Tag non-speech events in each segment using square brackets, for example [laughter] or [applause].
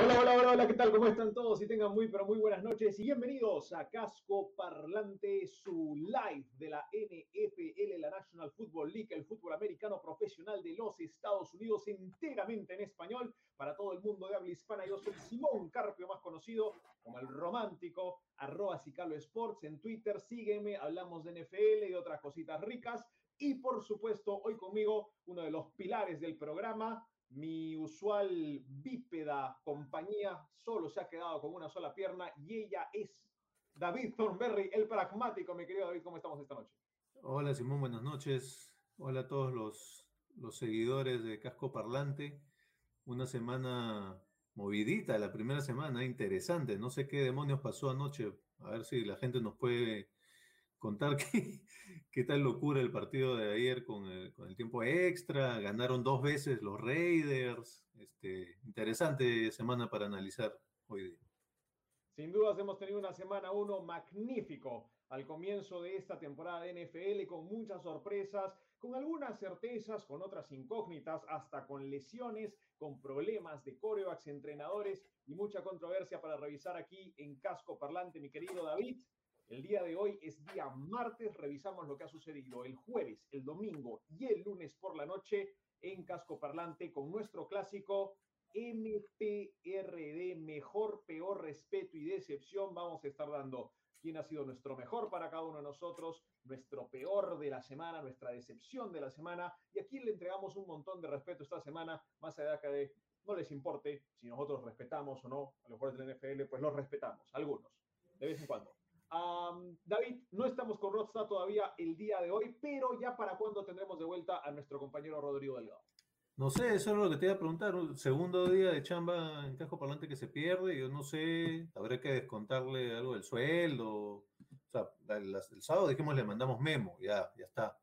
Hola, hola, hola, hola, ¿qué tal? ¿Cómo están todos? Y tengan muy, pero muy buenas noches y bienvenidos a Casco Parlante, su live de la NFL, la National Football League, el fútbol americano profesional de los Estados Unidos, enteramente en español para todo el mundo de habla hispana. Yo soy Simón Carpio, más conocido como el romántico, arroba Cicalo Sports en Twitter. Sígueme, hablamos de NFL y de otras cositas ricas. Y por supuesto, hoy conmigo, uno de los pilares del programa, mi usual bípeda compañía solo se ha quedado con una sola pierna y ella es David Thornberry, el pragmático. Mi querido David, ¿cómo estamos esta noche? Hola Simón, buenas noches. Hola a todos los, los seguidores de Casco Parlante. Una semana movidita, la primera semana, interesante. No sé qué demonios pasó anoche. A ver si la gente nos puede contar qué, [laughs] qué tal locura el partido de ayer con el, tiempo extra. Ganaron dos veces los Raiders. Este, interesante semana para analizar hoy día. Sin dudas hemos tenido una semana uno magnífico al comienzo de esta temporada de NFL con muchas sorpresas, con algunas certezas, con otras incógnitas, hasta con lesiones, con problemas de corebacks, entrenadores y mucha controversia para revisar aquí en Casco Parlante, mi querido David. El día de hoy es día martes, revisamos lo que ha sucedido el jueves, el domingo y el lunes por la noche en Casco Parlante con nuestro clásico MPRD, mejor, peor, respeto y decepción. Vamos a estar dando quién ha sido nuestro mejor para cada uno de nosotros, nuestro peor de la semana, nuestra decepción de la semana y a quién le entregamos un montón de respeto esta semana, más allá de no les importe si nosotros respetamos o no a los jugadores del NFL, pues los respetamos, algunos, de vez en cuando. Um, David, no estamos con Rodstad todavía el día de hoy, pero ya para cuándo tendremos de vuelta a nuestro compañero Rodrigo Delgado. No sé, eso es lo que te iba a preguntar. Un segundo día de chamba en Casco Parlante que se pierde. Yo no sé, habrá que descontarle algo del sueldo. O sea, el, el sábado dijimos le mandamos memo, ya, ya está.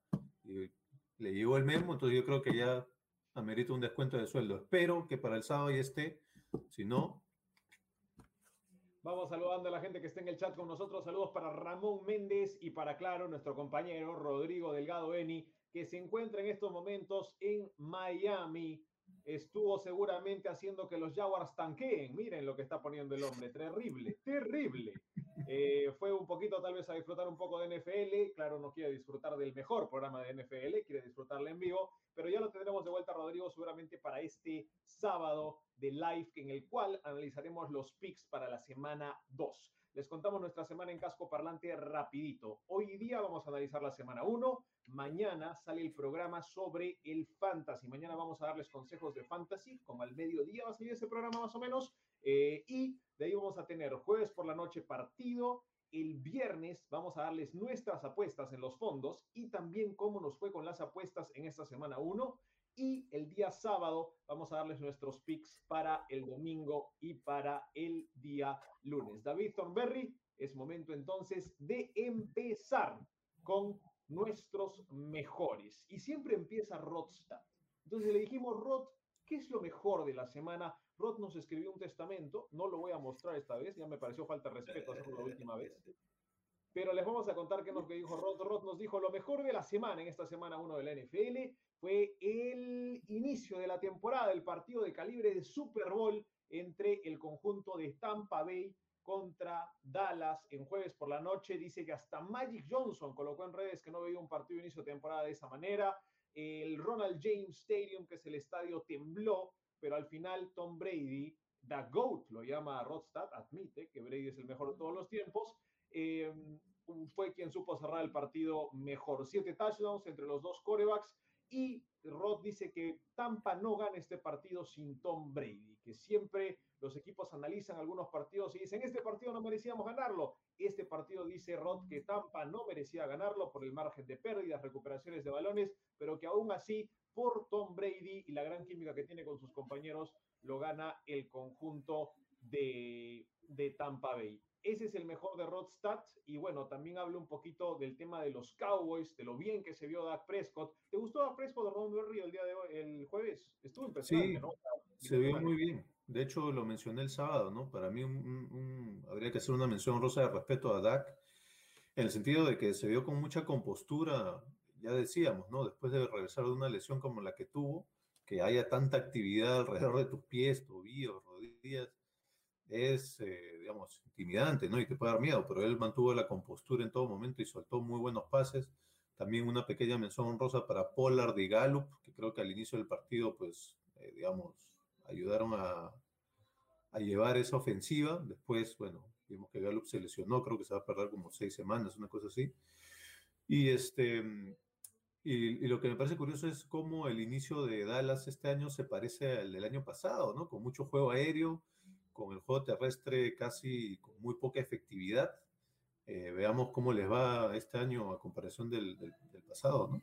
Y le llegó el memo, entonces yo creo que ya amerita un descuento de sueldo. Espero que para el sábado ya esté. Si no, Vamos saludando a la gente que está en el chat con nosotros. Saludos para Ramón Méndez y para, claro, nuestro compañero Rodrigo Delgado Eni, que se encuentra en estos momentos en Miami. Estuvo seguramente haciendo que los Jaguars tanqueen. Miren lo que está poniendo el hombre. Terrible, terrible. Eh, fue un poquito tal vez a disfrutar un poco de NFL. Claro, no quiere disfrutar del mejor programa de NFL, quiere disfrutarle en vivo. Pero ya lo tendremos de vuelta, Rodrigo, seguramente para este sábado de live en el cual analizaremos los picks para la semana 2. Les contamos nuestra semana en casco parlante rapidito. Hoy día vamos a analizar la semana 1. Mañana sale el programa sobre el fantasy. Mañana vamos a darles consejos de fantasy, como al mediodía va a salir ese programa más o menos. Eh, y de ahí vamos a tener jueves por la noche partido. El viernes vamos a darles nuestras apuestas en los fondos y también cómo nos fue con las apuestas en esta semana 1. Y el día sábado vamos a darles nuestros picks para el domingo y para el día lunes. David Thornberry, es momento entonces de empezar con nuestros mejores. Y siempre empieza Rodstad. Entonces le dijimos, Rod, ¿qué es lo mejor de la semana? Rod nos escribió un testamento, no lo voy a mostrar esta vez, ya me pareció falta de respeto hacerlo la última vez. Pero les vamos a contar qué nos dijo Rod. Rod nos dijo lo mejor de la semana, en esta semana 1 de la NFL, fue el inicio de la temporada, el partido de calibre de Super Bowl entre el conjunto de Tampa Bay contra Dallas en jueves por la noche. Dice que hasta Magic Johnson colocó en redes que no veía un partido de inicio de temporada de esa manera. El Ronald James Stadium, que es el estadio, tembló, pero al final Tom Brady, The GOAT, lo llama Rodstad, admite que Brady es el mejor de todos los tiempos. Eh, fue quien supo cerrar el partido mejor. Siete touchdowns entre los dos corebacks. Y Rod dice que Tampa no gana este partido sin Tom Brady, que siempre los equipos analizan algunos partidos y dicen, este partido no merecíamos ganarlo. Este partido dice Rod que Tampa no merecía ganarlo por el margen de pérdidas, recuperaciones de balones, pero que aún así, por Tom Brady y la gran química que tiene con sus compañeros, lo gana el conjunto de, de Tampa Bay. ese es el mejor de Rodstad. Y bueno, también hablo un poquito del tema de los Cowboys, de lo bien que se vio Dak Prescott. ¿Te gustó Dak Prescott Ron Berry el día de hoy, el jueves? Estuvo impresionante, Sí, ¿no? Se vio muy bien. De hecho, lo mencioné el sábado, ¿no? Para mí habría que hacer una mención rosa de respeto a Dak, en el sentido de que se vio con mucha compostura, ya decíamos, ¿no? Después de regresar de una lesión como la que tuvo, que haya tanta actividad alrededor de tus pies, tobillos, rodillas, es, eh, digamos, intimidante, ¿no? Y te puede dar miedo, pero él mantuvo la compostura en todo momento y soltó muy buenos pases. También una pequeña mención honrosa para Pollard y Gallup, que creo que al inicio del partido, pues, eh, digamos, ayudaron a, a llevar esa ofensiva. Después, bueno, vimos que Gallup se lesionó, creo que se va a perder como seis semanas, una cosa así. Y este, y, y lo que me parece curioso es cómo el inicio de Dallas este año se parece al del año pasado, ¿no? Con mucho juego aéreo, con el juego terrestre casi con muy poca efectividad. Eh, veamos cómo les va este año a comparación del, del- del pasado, ¿no?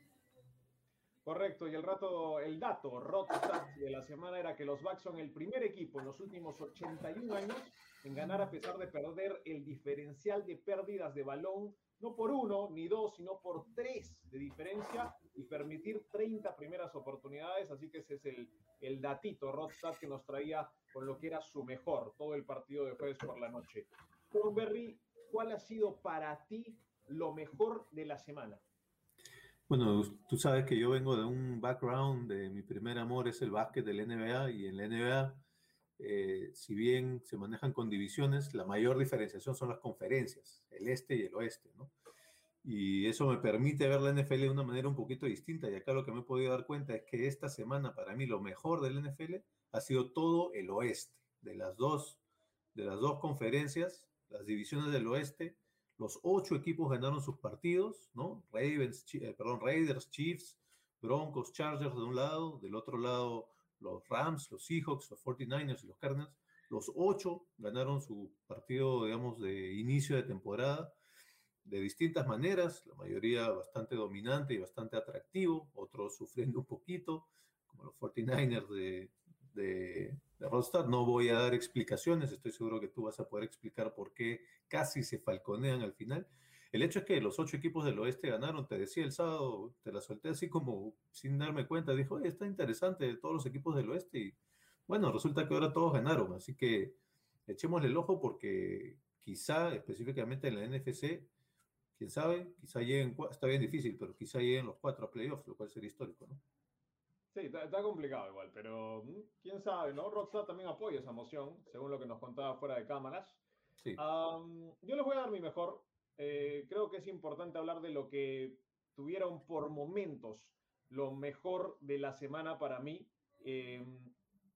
Correcto, y el rato, el dato Rodstad de la semana era que los Bucks son el primer equipo en los últimos 81 años en ganar a pesar de perder el diferencial de pérdidas de balón, no por uno ni dos, sino por tres de diferencia y permitir 30 primeras oportunidades. Así que ese es el, el datito Rodstad que nos traía con lo que era su mejor todo el partido de jueves por la noche. Berry, ¿cuál ha sido para ti lo mejor de la semana? Bueno, tú sabes que yo vengo de un background, de mi primer amor es el básquet del NBA y en la NBA, eh, si bien se manejan con divisiones, la mayor diferenciación son las conferencias, el este y el oeste, ¿no? Y eso me permite ver la NFL de una manera un poquito distinta. Y acá lo que me he podido dar cuenta es que esta semana para mí lo mejor del NFL ha sido todo el oeste, de las dos, de las dos conferencias, las divisiones del oeste, los ocho equipos ganaron sus partidos, ¿no? Ravens, eh, perdón, Raiders, Chiefs, Broncos, Chargers de un lado, del otro lado los Rams, los Seahawks, los 49ers y los Cardinals. Los ocho ganaron su partido, digamos, de inicio de temporada de distintas maneras, la mayoría bastante dominante y bastante atractivo, otros sufriendo un poquito, como los 49ers de, de, No voy a dar explicaciones, estoy seguro que tú vas a poder explicar por qué casi se falconean al final. El hecho es que los ocho equipos del oeste ganaron, te decía el sábado, te la solté así como sin darme cuenta, dijo, está interesante todos los equipos del oeste y bueno, resulta que ahora todos ganaron, así que echémosle el ojo porque quizá específicamente en la NFC, quién sabe, quizá lleguen, está bien difícil, pero quizá lleguen los cuatro a playoffs, lo cual sería histórico, ¿no? Sí, está, está complicado igual, pero mm, quién sabe, ¿no? Rockstar también apoya esa moción, según lo que nos contaba fuera de cámaras. Sí. Yo les voy a dar mi mejor. Eh, creo que es importante hablar de lo que tuvieron por momentos lo mejor de la semana para mí. Em,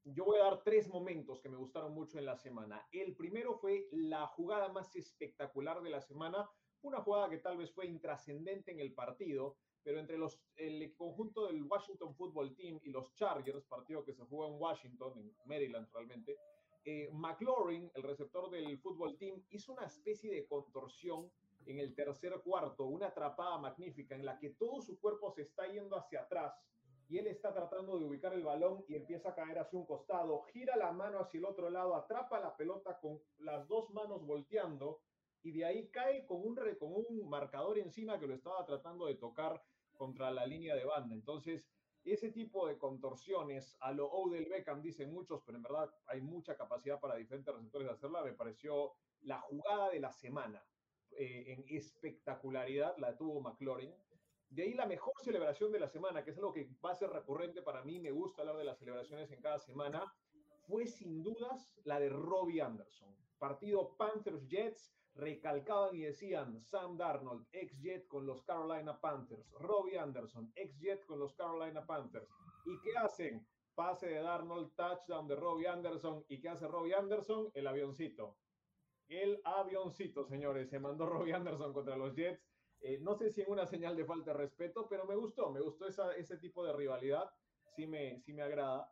yo voy a dar tres momentos que me gustaron mucho en la semana. El primero fue la jugada más espectacular de la semana, una jugada que tal vez fue intrascendente en el partido, pero entre los, el conjunto del Washington Football Team y los Chargers, partido que se jugó en Washington, en Maryland realmente, eh, McLaurin, el receptor del fútbol team, hizo una especie de contorsión en el tercer cuarto, una atrapada magnífica en la que todo su cuerpo se está yendo hacia atrás y él está tratando de ubicar el balón y empieza a caer hacia un costado, gira la mano hacia el otro lado, atrapa la pelota con las dos manos volteando y de ahí cae con un, con un marcador encima que lo estaba tratando de tocar contra la línea de banda. Entonces, ese tipo de contorsiones a lo Odell Beckham, dicen muchos, pero en verdad hay mucha capacidad para diferentes receptores de hacerla, me pareció la jugada de la semana. Eh, en espectacularidad la tuvo McLaurin. De ahí la mejor celebración de la semana, que es algo que va a ser recurrente para mí, me gusta hablar de las celebraciones en cada semana, fue sin dudas la de Robbie Anderson. Partido Panthers-Jets, recalcaban y decían Sam Darnold, ex-Jet con los Carolina Panthers, Robbie Anderson, ex-Jet con los Carolina Panthers. ¿Y qué hacen? Pase de Darnold, touchdown de Robbie Anderson. ¿Y qué hace Robbie Anderson? El avioncito. El avioncito, señores. Se mandó [laughs] Robbie Anderson contra los Jets. Eh, no sé si en una señal de falta de respeto, pero me gustó, me gustó ese tipo de rivalidad. Sí me, sí me agrada.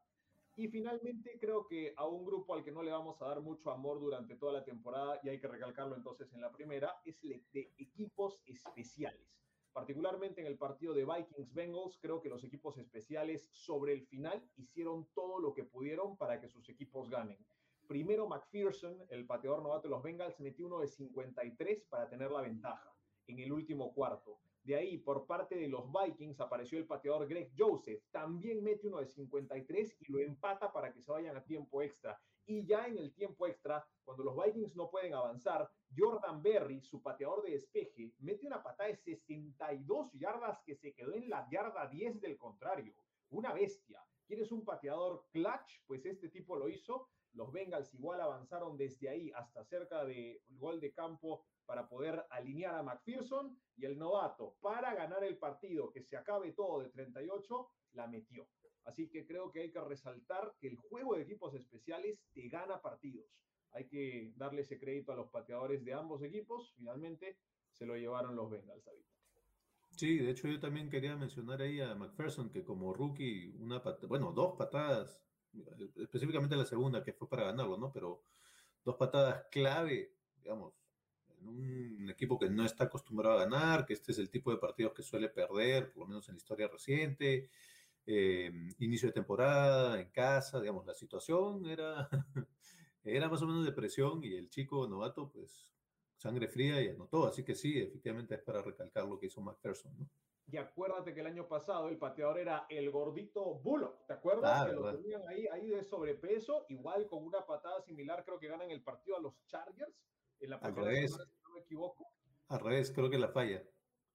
Y finalmente creo que a un grupo al que no le vamos a dar mucho amor durante toda la temporada, y hay que recalcarlo entonces en la primera, es el de equipos especiales. Particularmente en el partido de Vikings-Bengals, creo que los equipos especiales sobre el final hicieron todo lo que pudieron para que sus equipos ganen. Primero McPherson, el pateador novato de los Bengals, metió uno de 53 para tener la ventaja en el último cuarto. De ahí, por parte de los Vikings, apareció el pateador Greg Joseph. También mete uno de 53 y lo empata para que se vayan a tiempo extra. Y ya en el tiempo extra, cuando los Vikings no pueden avanzar, Jordan Berry, su pateador de despeje, mete una patada de 62 yardas que se quedó en la yarda 10 del contrario. Una bestia. ¿Quieres un pateador clutch? Pues este tipo lo hizo. Los Bengals igual avanzaron desde ahí hasta cerca del gol de campo para poder alinear a McPherson y el novato para ganar el partido, que se acabe todo de 38, la metió. Así que creo que hay que resaltar que el juego de equipos especiales te gana partidos. Hay que darle ese crédito a los pateadores de ambos equipos. Finalmente se lo llevaron los Bengals, David. Sí, de hecho yo también quería mencionar ahí a McPherson que como rookie, una bueno, dos patadas, específicamente la segunda que fue para ganarlo, ¿no? Pero dos patadas clave, digamos, un equipo que no está acostumbrado a ganar, que este es el tipo de partidos que suele perder, por lo menos en la historia reciente, eh, inicio de temporada, en casa, digamos, la situación era, [laughs] era más o menos de presión y el chico novato, pues, sangre fría y anotó, así que sí, efectivamente es para recalcar lo que hizo McPherson, ¿no? Y acuérdate que el año pasado el pateador era el gordito Bullock, ¿te acuerdas? Ah, que lo verdad. tenían ahí, ahí de sobrepeso, igual con una patada similar, creo que ganan el partido a los Chargers en la Al revés. semana, si no me equivoco. Al revés, creo que la falla.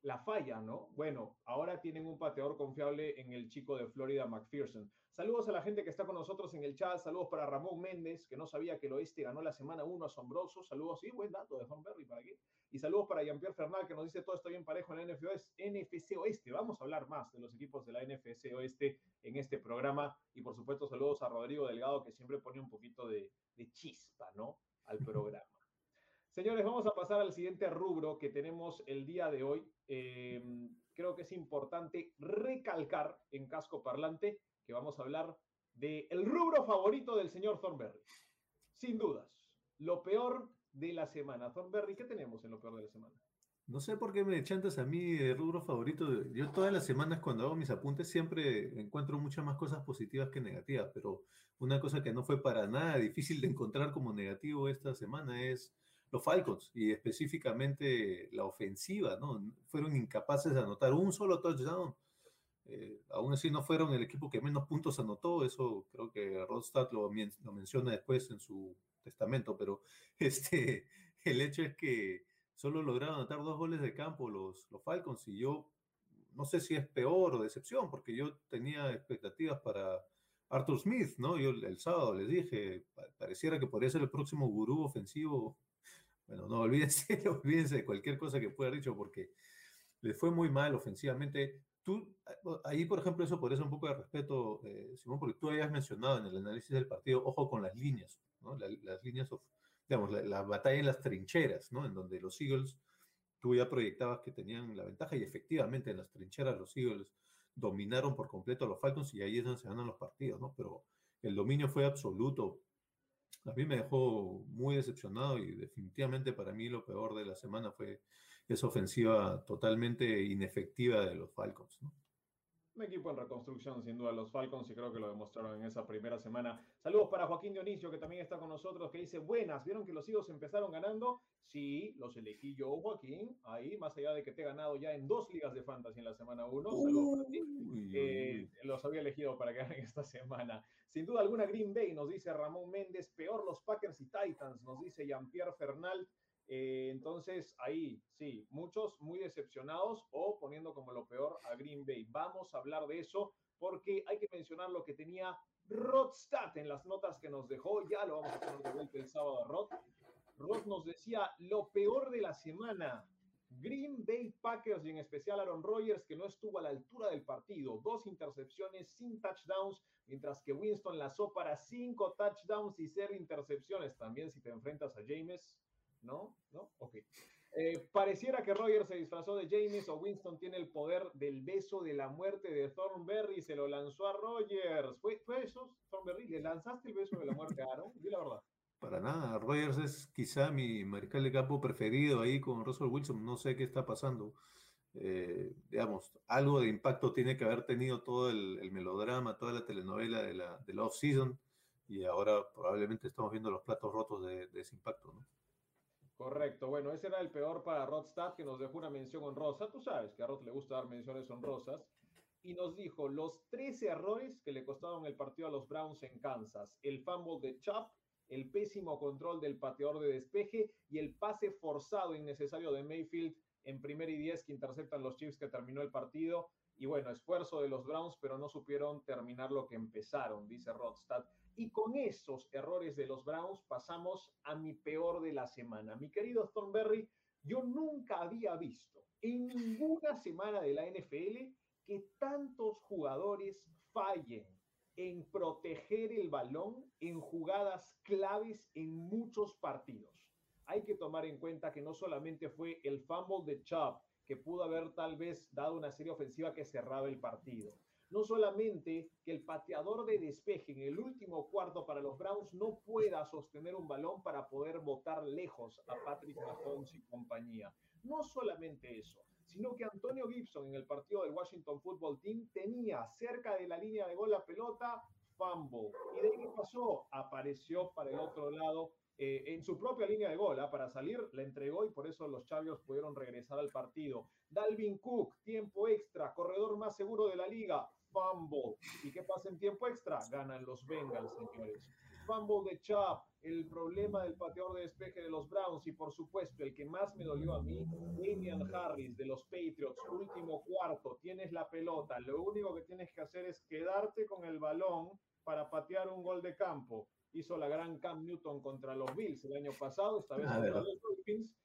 la falla, ¿no? Bueno, ahora tienen un pateador confiable en el chico de Florida, McPherson. Saludos a la gente que está con nosotros en el chat. Saludos para Ramón Méndez, que no sabía que el oeste ganó la semana 1, asombroso. Saludos, sí, buen dato de Berry ¿para qué? Y saludos para Jean-Pierre Fernal, que nos dice todo está bien parejo en la NFC Oeste- NFC Oeste. Vamos a hablar más de los equipos de la NFC Oeste en este programa. Y por supuesto, saludos a Rodrigo Delgado, que siempre pone un poquito de, de chispa, ¿no? Al [laughs] programa. Señores, vamos a pasar al siguiente rubro que tenemos el día de hoy. Eh, creo que es importante recalcar en casco parlante que vamos a hablar del el rubro favorito del señor Thornberry. Sin dudas, lo peor de la semana. Thornberry, ¿qué tenemos en lo peor de la semana? No sé por qué me chantas a mí de rubro favorito. Yo todas las semanas cuando hago mis apuntes siempre encuentro muchas más cosas positivas que negativas, pero una cosa que no fue para nada difícil de encontrar como negativo esta semana es los Falcons y específicamente la ofensiva, ¿no? Fueron incapaces de anotar un solo touchdown. Eh, aún así no fueron el equipo que menos puntos anotó, eso creo que Rodstad lo, lo menciona después en su testamento, pero [laughs] este, el hecho es que solo lograron anotar dos goles de campo los, los Falcons y yo no sé si es peor o decepción, porque yo tenía expectativas para Arthur Smith, ¿no? Yo el, sábado les dije, pa- pareciera que podría ser el próximo gurú ofensivo. Bueno, no [laughs] olvídense, olvídense de cualquier cosa que pueda haber dicho, porque les fue muy mal ofensivamente. Tú, ahí, por ejemplo, eso podría ser un poco de respeto, eh, Simón, porque tú habías mencionado en el análisis del partido, ojo con las líneas, ¿no? La- las líneas, of- digamos, la, la batalla en las trincheras, ¿no? En donde los Eagles, tú ya proyectabas que tenían la ventaja y efectivamente en las trincheras los Eagles dominaron por completo a los Falcons y ahí es donde se ganan los partidos, ¿no? Pero el dominio fue absoluto. A mí me dejó muy decepcionado y definitivamente para mí lo peor de la semana fue esa ofensiva totalmente inefectiva de los Falcons. Un equipo en reconstrucción, sin duda, los Falcons, y creo que lo demostraron en esa primera semana. Saludos para Joaquín Dionisio, que también está con nosotros, que dice, buenas, ¿vieron que los Eagles empezaron ganando? Sí, los elegí yo, Joaquín, ahí, más allá de que te he ganado ya en dos ligas de fantasy en la semana 1. Saludos para ti. Eh, los había elegido para que ganen esta semana. Sin duda alguna, Green Bay, nos dice Ramón Méndez, peor los Packers y Titans, nos dice Jean-Pierre Fernal. Eh, entonces, ahí sí, muchos muy decepcionados o poniendo como lo peor a Green Bay. Vamos a hablar de eso porque hay que mencionar lo que tenía Rodstad en las notas que nos dejó. Ya lo vamos a poner de vuelta el sábado Rod. Rod nos decía lo peor de la semana. Green Bay Packers y en especial Aaron Rodgers que no estuvo a la altura del partido. Dos intercepciones sin touchdowns, mientras que Winston lanzó para cinco touchdowns y cero intercepciones. También si te enfrentas a James, ¿no? ¿No? Ok. Eh, pareciera que Rodgers se disfrazó de James o Winston tiene el poder del beso de la muerte de Thornberry y se lo lanzó a Rodgers. ¿Fue, fue eso, Thornberry? ¿Le lanzaste el beso de la muerte a Aaron? Di la verdad. Para nada, Rogers es quizá mi mariscal de campo preferido ahí con Russell Wilson, no sé qué está pasando. Eh, digamos, algo de impacto tiene que haber tenido todo el, el melodrama, toda la telenovela de la, de la off-season, y ahora probablemente estamos viendo los platos rotos de, de ese impacto, ¿no? Correcto. Bueno, ese era el peor para Rodstad, que nos dejó una mención honrosa. Tú sabes que a Rod le gusta dar menciones honrosas. Y nos dijo los 13 errores que le costaron el partido a los Browns en Kansas. El fumble de Chap, el pésimo control del pateador de despeje y el pase forzado innecesario de Mayfield en primer y 10 que interceptan los Chiefs que terminó el partido. Y bueno, esfuerzo de los Browns, pero no supieron terminar lo que empezaron, dice Rodstad. Y con esos errores de los Browns pasamos a mi peor de la semana. Mi querido Thornberry, yo nunca había visto en ninguna semana de la NFL que tantos jugadores fallen en proteger el balón en jugadas claves en muchos partidos. Hay que tomar en cuenta que no solamente fue el fumble de Chubb que pudo haber tal vez dado una serie ofensiva que cerraba el partido no solamente que el pateador de despeje en el último cuarto para los Browns no pueda sostener un balón para poder botar lejos a Patrick Mahomes y compañía. No solamente eso, sino que Antonio Gibson en el partido del Washington Football Team tenía cerca de la línea de gol la pelota, fumble. ¿Y de qué pasó? Apareció para el otro lado eh, en su propia línea de gol, ¿ah? para salir, la entregó y por eso los Chavios pudieron regresar al partido. Dalvin Cook, tiempo extra, corredor más seguro de la liga, fumble. ¿Y qué pasa en tiempo extra? Ganan los Bengals, señores. Fumble de Chap, el problema del pateador de despeje de los Browns y por supuesto el que más me dolió a mí, Damian Harris de los Patriots, último cuarto, tienes la pelota, lo único que tienes que hacer es quedarte con el balón para patear un gol de campo. Hizo la gran Cam Newton contra los Bills el año pasado, esta vez ah, contra los Dolphins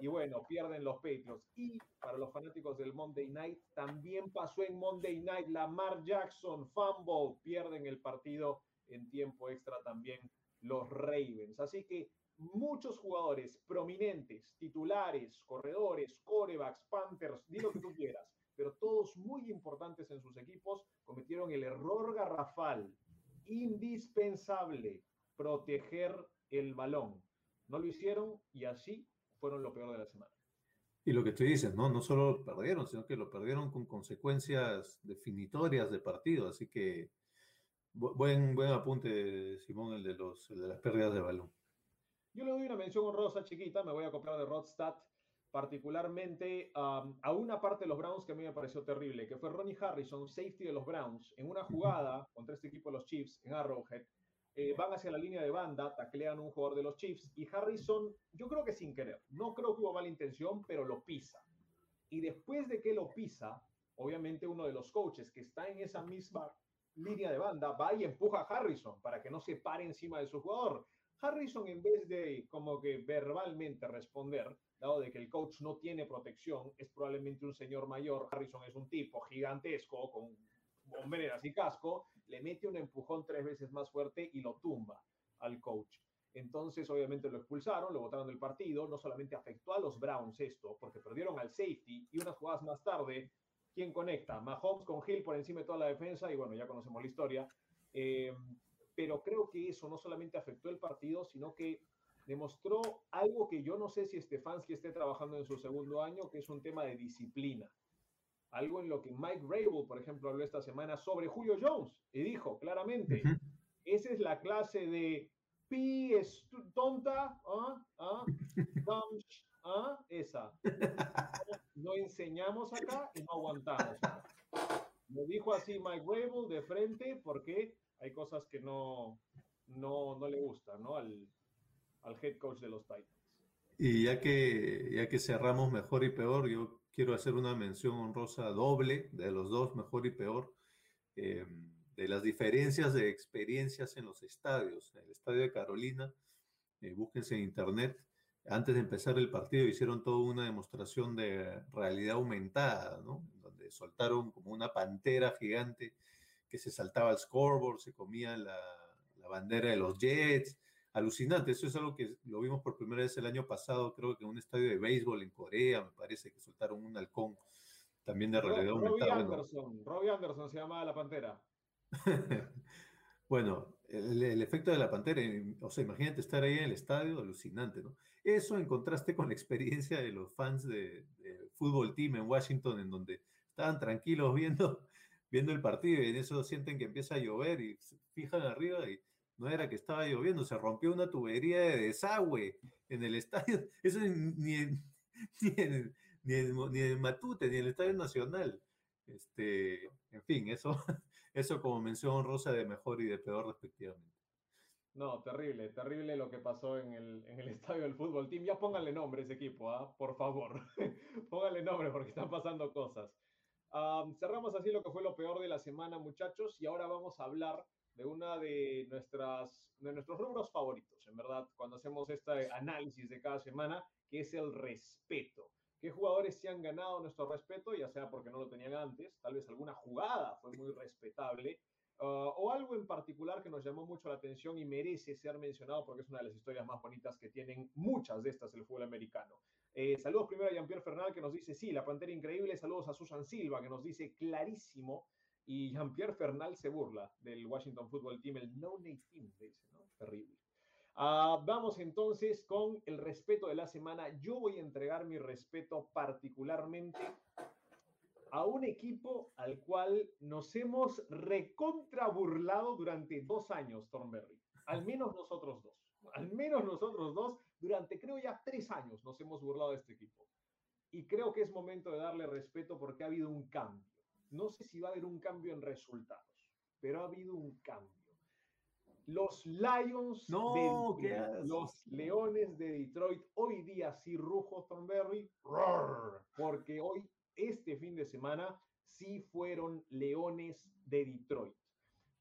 y bueno, pierden los Patriots. Y para los fanáticos del Monday Night, también pasó en Monday Night. Lamar Jackson, fumble, pierden el partido en tiempo extra también los Ravens. Así que muchos jugadores prominentes, titulares, corredores, corebacks, Panthers, di lo que tú quieras, [laughs] pero todos muy importantes en sus equipos, cometieron el error garrafal, indispensable, proteger el balón. No lo hicieron y así fueron lo peor de la semana. Y lo que tú dices, ¿no? No solo perdieron, sino que lo perdieron con consecuencias definitorias de partido. Así que buen, buen apunte, Simón, el de, los, de las pérdidas de balón. Yo le doy una mención honrosa chiquita, me voy a copiar de Rodstad, particularmente a una parte de los Browns que a mí me pareció terrible, que fue Ronnie Harrison, safety de los Browns, en una jugada contra este equipo de los Chiefs en Arrowhead, eh, van hacia la línea de banda, taclean un jugador de los Chiefs y Harrison, yo creo que sin querer, no creo que hubo mala intención, pero lo pisa. Y después de que lo pisa, obviamente uno de los coaches que está en esa misma línea de banda va y empuja a Harrison para que no se pare encima de su jugador. Harrison, en vez de como que verbalmente responder, dado de que el coach no tiene protección, es probablemente un señor mayor. Harrison es un tipo gigantesco con hombreras y casco, le mete un empujón tres veces más fuerte y lo tumba al coach. Entonces, obviamente lo expulsaron, lo botaron del partido. No solamente afectó a los Browns esto, porque perdieron al safety y unas jugadas más tarde, ¿quién conecta? Mahomes con Hill por encima de toda la defensa y bueno, ya conocemos la historia. Eh, pero creo que eso no solamente afectó el partido, sino que demostró algo que yo no sé si Stefanski esté trabajando en su segundo año, que es un tema de disciplina algo en lo que Mike Rabel, por ejemplo, habló esta semana sobre Julio Jones y dijo claramente, esa es la clase de pi es tonta, ¿ah? ¿Ah? ¿Ah? esa. No, enseñamos acá y no aguantamos. Me dijo así Mike Rabel de frente porque hay cosas que no, no, no le gustan ¿no? al, al head coach de los Titans. Y ya que, ya que cerramos mejor y peor, yo quiero hacer una mención honrosa doble de los dos, mejor y peor, eh, de las diferencias de experiencias en los estadios. En el estadio de Carolina, eh, búsquense en internet, antes de empezar el partido hicieron toda una demostración de realidad aumentada, ¿no? Donde soltaron como una pantera gigante que se saltaba al scoreboard, se comía la, la bandera de los Jets, alucinante. Eso es algo que lo vimos por primera vez el año pasado, creo que en un estadio de béisbol en Corea, me parece que soltaron un halcón también de realidad Robbie Anderson, Robbie Anderson se llamaba la pantera. [laughs] bueno, el, efecto de la pantera, o sea, imagínate estar ahí en el estadio, alucinante, ¿no? Eso en contraste con la experiencia de los fans de, fútbol team en Washington, en donde estaban tranquilos viendo, viendo el partido y en eso sienten que empieza a llover y fijan arriba y no era que estaba lloviendo, se rompió una tubería de desagüe en el estadio. [laughs] Eso [laughs] ni en, ni en, ni en, Matute, ni en el Estadio Nacional. Este, en fin, eso, [laughs] eso como mención rosa de mejor y de peor respectivamente. No, terrible, terrible lo que pasó en el, en el estadio del fútbol team. Ya pónganle nombre a ese equipo, ¿ah? por favor. pónganle nombre porque están pasando cosas. Cerramos así lo que fue lo peor de la semana, muchachos, y ahora vamos a hablar de una de, nuestras, de nuestros rubros favoritos, en verdad, cuando hacemos este análisis de cada semana, que es el respeto. ¿Qué jugadores se han ganado nuestro respeto? Ya sea porque no lo tenían antes, tal vez alguna jugada fue muy respetable, uh, o algo en particular que nos llamó mucho la atención y merece ser mencionado porque es una de las historias más bonitas que tienen muchas de estas el fútbol americano. Eh, saludos primero a Jean-Pierre Fernal que nos dice, sí, la Pantera increíble. Saludos a Susan Silva que nos dice clarísimo. Y Jean-Pierre Fernal se burla del Washington Football Team, el No Name Team, dice, ¿no? Terrible. Uh, vamos entonces con el respeto de la semana. Yo voy a entregar mi respeto particularmente a un equipo al cual nos hemos recontra burlado durante dos años, Thornberry. Al menos nosotros dos. Al menos nosotros dos, durante creo ya tres años nos hemos burlado de este equipo. Y creo que es momento de darle respeto porque ha habido un cambio. No sé si va a haber un cambio en resultados, pero ha habido un cambio. Los Lions no, de Detroit, los Leones de Detroit, hoy día sí rujo Thornberry, porque hoy, este fin de semana, sí fueron Leones de Detroit.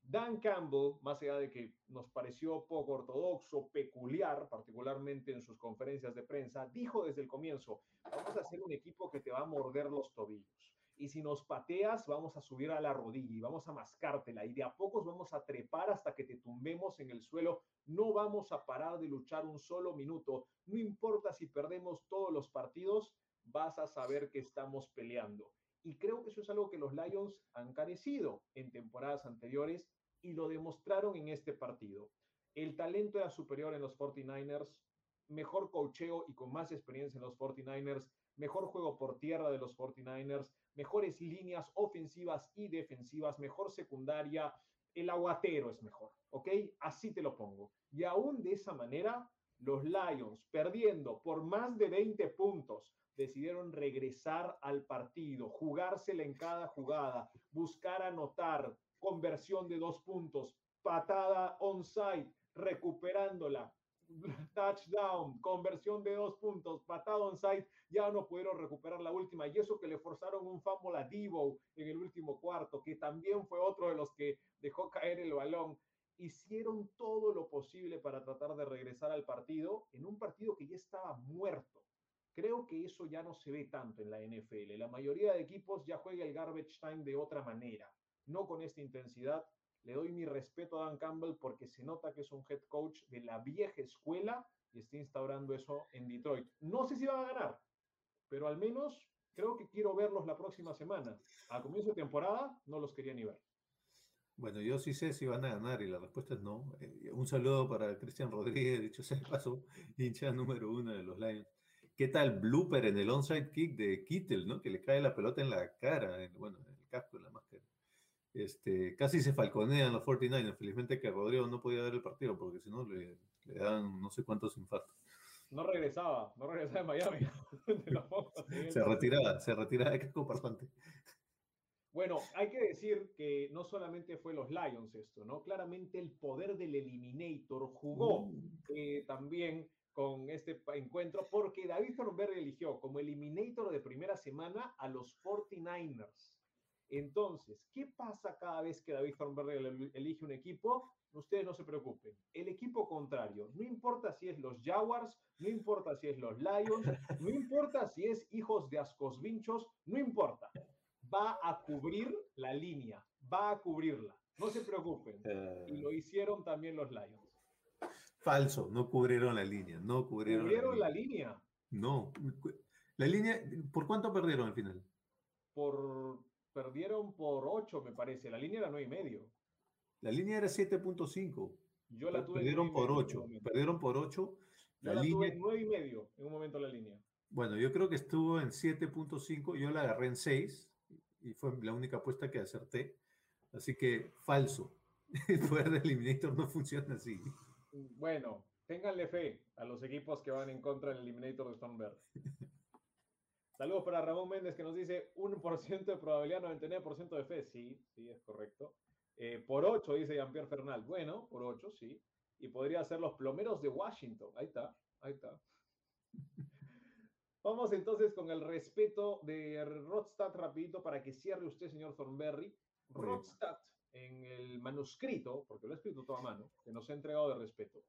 Dan Campbell, más allá de que nos pareció poco ortodoxo, peculiar, particularmente en sus conferencias de prensa, dijo desde el comienzo, vamos a hacer un equipo que te va a morder los tobillos y si nos pateas, vamos a subir a la rodilla y vamos a mascártela y de a pocos vamos a trepar hasta que te tumbemos en el suelo. No vamos a parar de luchar un solo minuto. No importa si perdemos todos los partidos, vas a saber que estamos peleando. Y creo que eso es algo que los Lions han carecido en temporadas anteriores y lo demostraron en este partido. El talento era superior en los 49ers, mejor cocheo y con más experiencia en los 49ers, mejor juego por tierra de los 49ers, mejores líneas ofensivas y defensivas, mejor secundaria, el aguatero es mejor, ¿ok? Así te lo pongo. Y aún de esa manera, los Lions, perdiendo por más de 20 puntos, decidieron regresar al partido, jugársela en cada jugada, buscar anotar, conversión de dos puntos, patada onside, recuperándola, [laughs] touchdown, conversión de dos puntos, patada onside, ya no pudieron recuperar la última. Y eso que le forzaron un fumble a Divo en el último cuarto, que también fue otro de los que dejó caer el balón. Hicieron todo lo posible para tratar de regresar al partido, en un partido que ya estaba muerto. Creo que eso ya no se ve tanto en la NFL. La mayoría de equipos ya juega el garbage time de otra manera, no con esta intensidad le doy mi respeto a Dan Campbell porque se nota que es un head coach de la vieja escuela y está instaurando eso en Detroit. No sé si van a ganar, pero al menos creo que quiero verlos la próxima semana. A comienzo de temporada no los quería ni ver. Bueno, yo sí sé si van a ganar y la respuesta es no. Eh, un saludo para Cristian Rodríguez, dicho sea de paso, [laughs] hincha número uno de los Lions. ¿Qué tal blooper en el onside kick de Kittel, ¿no? Que le cae la pelota en la cara, bueno, en el casco, en la máscara. Este, casi se falconean los 49ers. Felizmente que Rodrigo no podía ver el partido porque si no le, le dan no sé cuántos infartos. No regresaba, no regresaba de Miami. [laughs] se retiraba, se retiraba de casco parlante. Bueno, hay que decir que no solamente fue los Lions esto, ¿no? Claramente el poder del Eliminator jugó uh. eh, también con este encuentro porque David Thornberry eligió como Eliminator de primera semana a los 49ers. Entonces, ¿qué pasa cada vez que David Thornberry elige un equipo? Ustedes no se preocupen. El equipo contrario, no importa si es los Jaguars, no importa si es los Lions, no importa si es hijos de ascos vinchos, no importa. Va a cubrir la línea, va a cubrirla. No se preocupen. Y lo hicieron también los Lions. Falso, no cubrieron la línea, no cubrieron, ¿Cubrieron la, línea. la línea. No. La línea, ¿por cuánto perdieron al final? Por perdieron por 8, me parece. La línea era 9 y medio. La línea era 7.5. Yo la tuve perdieron por 8. Perdieron por 8. Yo la, tuve en 9 y medio en un momento la línea. Bueno, yo creo que estuvo en 7.5. Yo la agarré en 6 y fue la única apuesta que acerté. Así que falso. [laughs] El poder del Eliminator no funciona así. Bueno, ténganle fe a los equipos que van en contra del Eliminator de Stormberg. [laughs] Saludos para Ramón Méndez que nos dice 1% de probabilidad, 99% de fe. Sí, sí, es correcto. Eh, por 8, dice Jean-Pierre Fernal. Bueno, por 8, sí. Y podría ser los plomeros de Washington. Ahí está, ahí está. [laughs] Vamos entonces con el respeto de Rodstad rapidito para que cierre usted, señor Thornberry. Rodstad, en el manuscrito, porque lo ha escrito todo a mano, que nos ha entregado de respeto,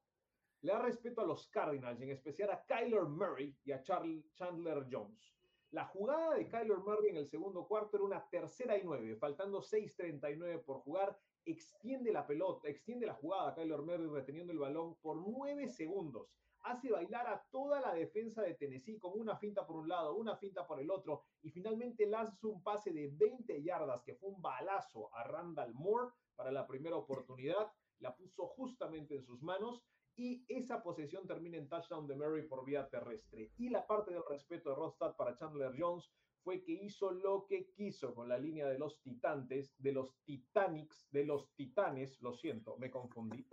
le da respeto a los Cardinals, en especial a Kyler Murray y a Chandler Jones. La jugada de Kyler Murray en el segundo cuarto era una tercera y nueve, faltando 6.39 por jugar. Extiende la pelota, extiende la jugada Kyler Murray reteniendo el balón por nueve segundos. Hace bailar a toda la defensa de Tennessee con una finta por un lado, una finta por el otro, y finalmente lanza un pase de 20 yardas que fue un balazo a Randall Moore para la primera oportunidad. La puso justamente en sus manos y esa posesión termina en touchdown de Murray por vía terrestre. Y la parte del respeto de Rostad para Chandler Jones fue que hizo lo que quiso con la línea de los titantes, de los Titanics, de los Titanes, lo siento, me confundí,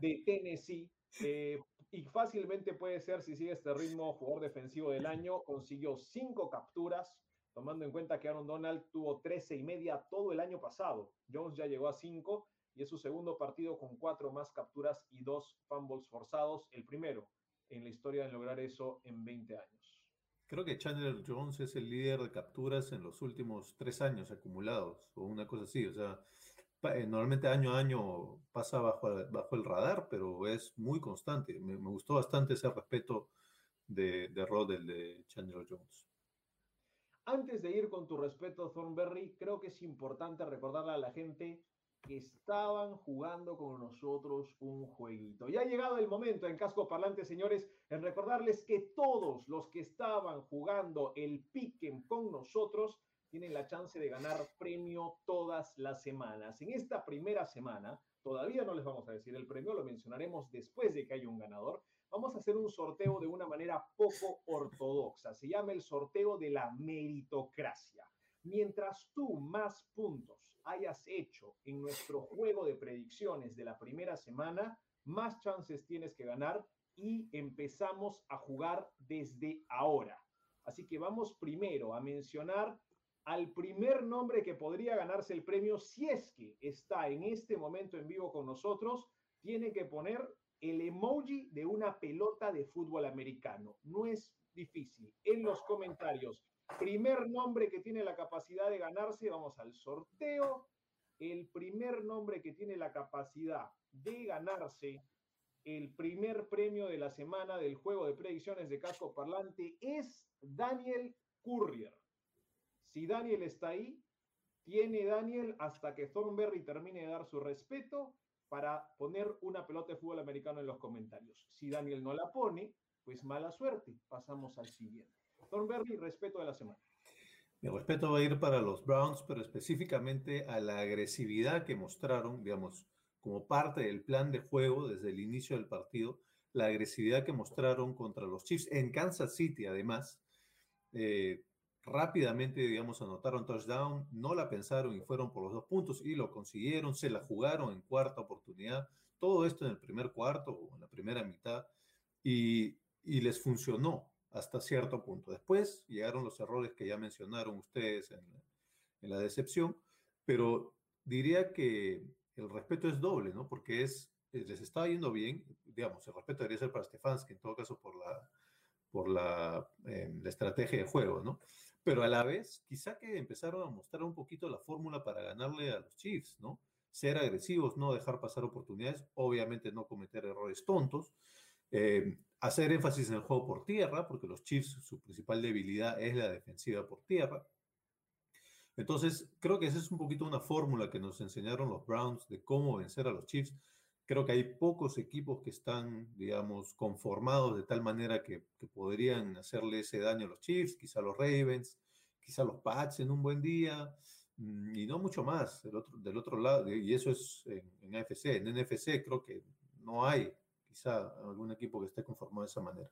de Tennessee. Eh, y fácilmente puede ser, si sigue este ritmo, jugador defensivo del año. Consiguió cinco capturas, tomando en cuenta que Aaron Donald tuvo 13 y media todo el año pasado. Jones ya llegó a cinco y es su segundo partido con cuatro más capturas y dos fumbles forzados, el primero en la historia de lograr eso en 20 años. Creo que Chandler Jones es el líder de capturas en los últimos tres años acumulados, o una cosa así. O sea, eh, normalmente año a año pasa bajo, bajo el radar, pero es muy constante. Me, gustó bastante ese respeto de, de Rod, el de Chandler Jones. Antes de ir con tu respeto, Thornberry, creo que es importante recordarle a la gente estaban jugando con nosotros un jueguito. Ya ha llegado el momento en Casco Parlante, señores, en recordarles que todos los que estaban jugando el Piquen con nosotros tienen la chance de ganar premio todas las semanas. En esta primera semana, todavía no les vamos a decir el premio, lo mencionaremos después de que haya un ganador. Vamos a hacer un sorteo de una manera poco ortodoxa. Se llama el sorteo de la meritocracia. Mientras tú más puntos hayas hecho en nuestro juego de predicciones de la primera semana, más chances tienes que ganar y empezamos a jugar desde ahora. Así que vamos primero a mencionar al primer nombre que podría ganarse el premio si es que está en este momento en vivo con nosotros, tiene que poner el emoji de una pelota de fútbol americano. No es difícil. En los comentarios Primer nombre que tiene la capacidad de ganarse, vamos al sorteo. El primer nombre que tiene la capacidad de ganarse el primer premio de la semana del juego de predicciones de casco parlante es Daniel Courier. Si Daniel está ahí, tiene Daniel hasta que Thornberry termine de dar su respeto para poner una pelota de fútbol americano en los comentarios. Si Daniel no la pone, pues mala suerte. Pasamos al siguiente. Thornberry, respeto de la semana. Mi respeto va a ir para los Browns, pero específicamente a la agresividad que mostraron, digamos, como parte del plan de juego desde el inicio del partido, la agresividad que mostraron contra los Chiefs en Kansas City, además. Eh, rápidamente, digamos, anotaron touchdown, no la pensaron y fueron por los dos puntos y lo consiguieron, se la jugaron en cuarta oportunidad, todo esto en el primer cuarto o en la primera mitad y, y les funcionó hasta cierto punto. Después llegaron los errores que ya mencionaron ustedes en, la decepción, pero diría que el respeto es doble, ¿no? Porque es, eh, les estaba yendo bien, digamos, el respeto debería ser para Stefanski, en todo caso por la, por em, la, estrategia de juego, ¿no? Pero a la vez, quizá que empezaron a mostrar un poquito la fórmula para ganarle a los Chiefs, ¿no? Ser agresivos, no dejar pasar oportunidades, obviamente no cometer errores tontos, eh, hacer énfasis en el juego por tierra, porque los Chiefs, su principal debilidad es la defensiva por tierra. Entonces, creo que esa es un poquito una fórmula que nos enseñaron los Browns de cómo vencer a los Chiefs. Creo que hay pocos equipos que están, digamos, conformados de tal manera que, podrían hacerle ese daño a los Chiefs, quizá los Ravens, quizá los Pats en un buen día, mm, y no mucho más del otro, del otro lado, y eso es en, en AFC. En NFC creo que no hay quizá algún equipo que esté conformado de esa manera.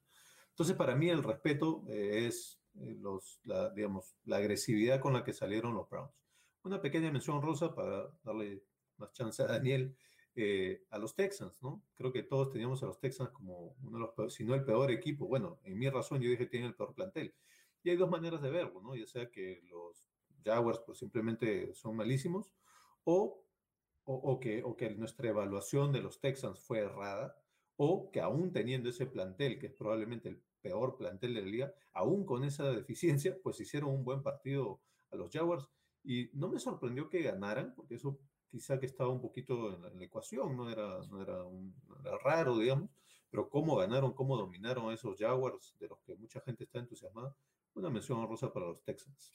Entonces, para mí el respeto eh, es eh, los, la, digamos, la agresividad con la que salieron los Browns. Una pequeña mención rosa para darle más chance a Daniel. eh, a los Texans, ¿no? Creo que todos teníamos a los Texans como uno de los peores, si no el peor equipo. Bueno, en mi razón yo dije que tienen el peor plantel. Y hay dos maneras de verlo, ¿no? Ya sea que los Jaguars pues simplemente son malísimos o, o, o que, o que nuestra evaluación de los Texans fue errada o que aún teniendo ese plantel, que es probablemente el peor plantel de la liga, aún con esa deficiencia, pues hicieron un buen partido a los Jaguars. Y no me sorprendió que ganaran, porque eso quizá que estaba un poquito en la, ecuación, no era, no, era un, raro, digamos, pero cómo ganaron, cómo dominaron esos Jaguars, de los que mucha gente está entusiasmada, una mención honrosa para los Texans.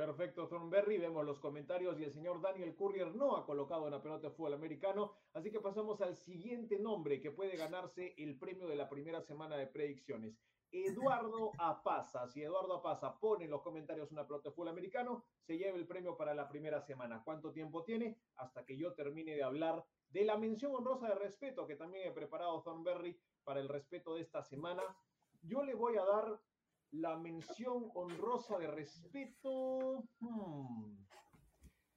Perfecto, Thornberry. Vemos los comentarios y el señor Daniel Courier no ha colocado una pelota de fútbol americano. Así que pasamos al siguiente nombre que puede ganarse el premio de la primera semana de predicciones. Eduardo Apaza. Si Eduardo Apaza pone en los comentarios una pelota de fútbol americano, se lleva el premio para la primera semana. ¿Cuánto tiempo tiene? Hasta que yo termine de hablar de la mención honrosa de respeto que también he preparado Thornberry para el respeto de esta semana. Yo le voy a dar la mención honrosa de respeto. Hmm.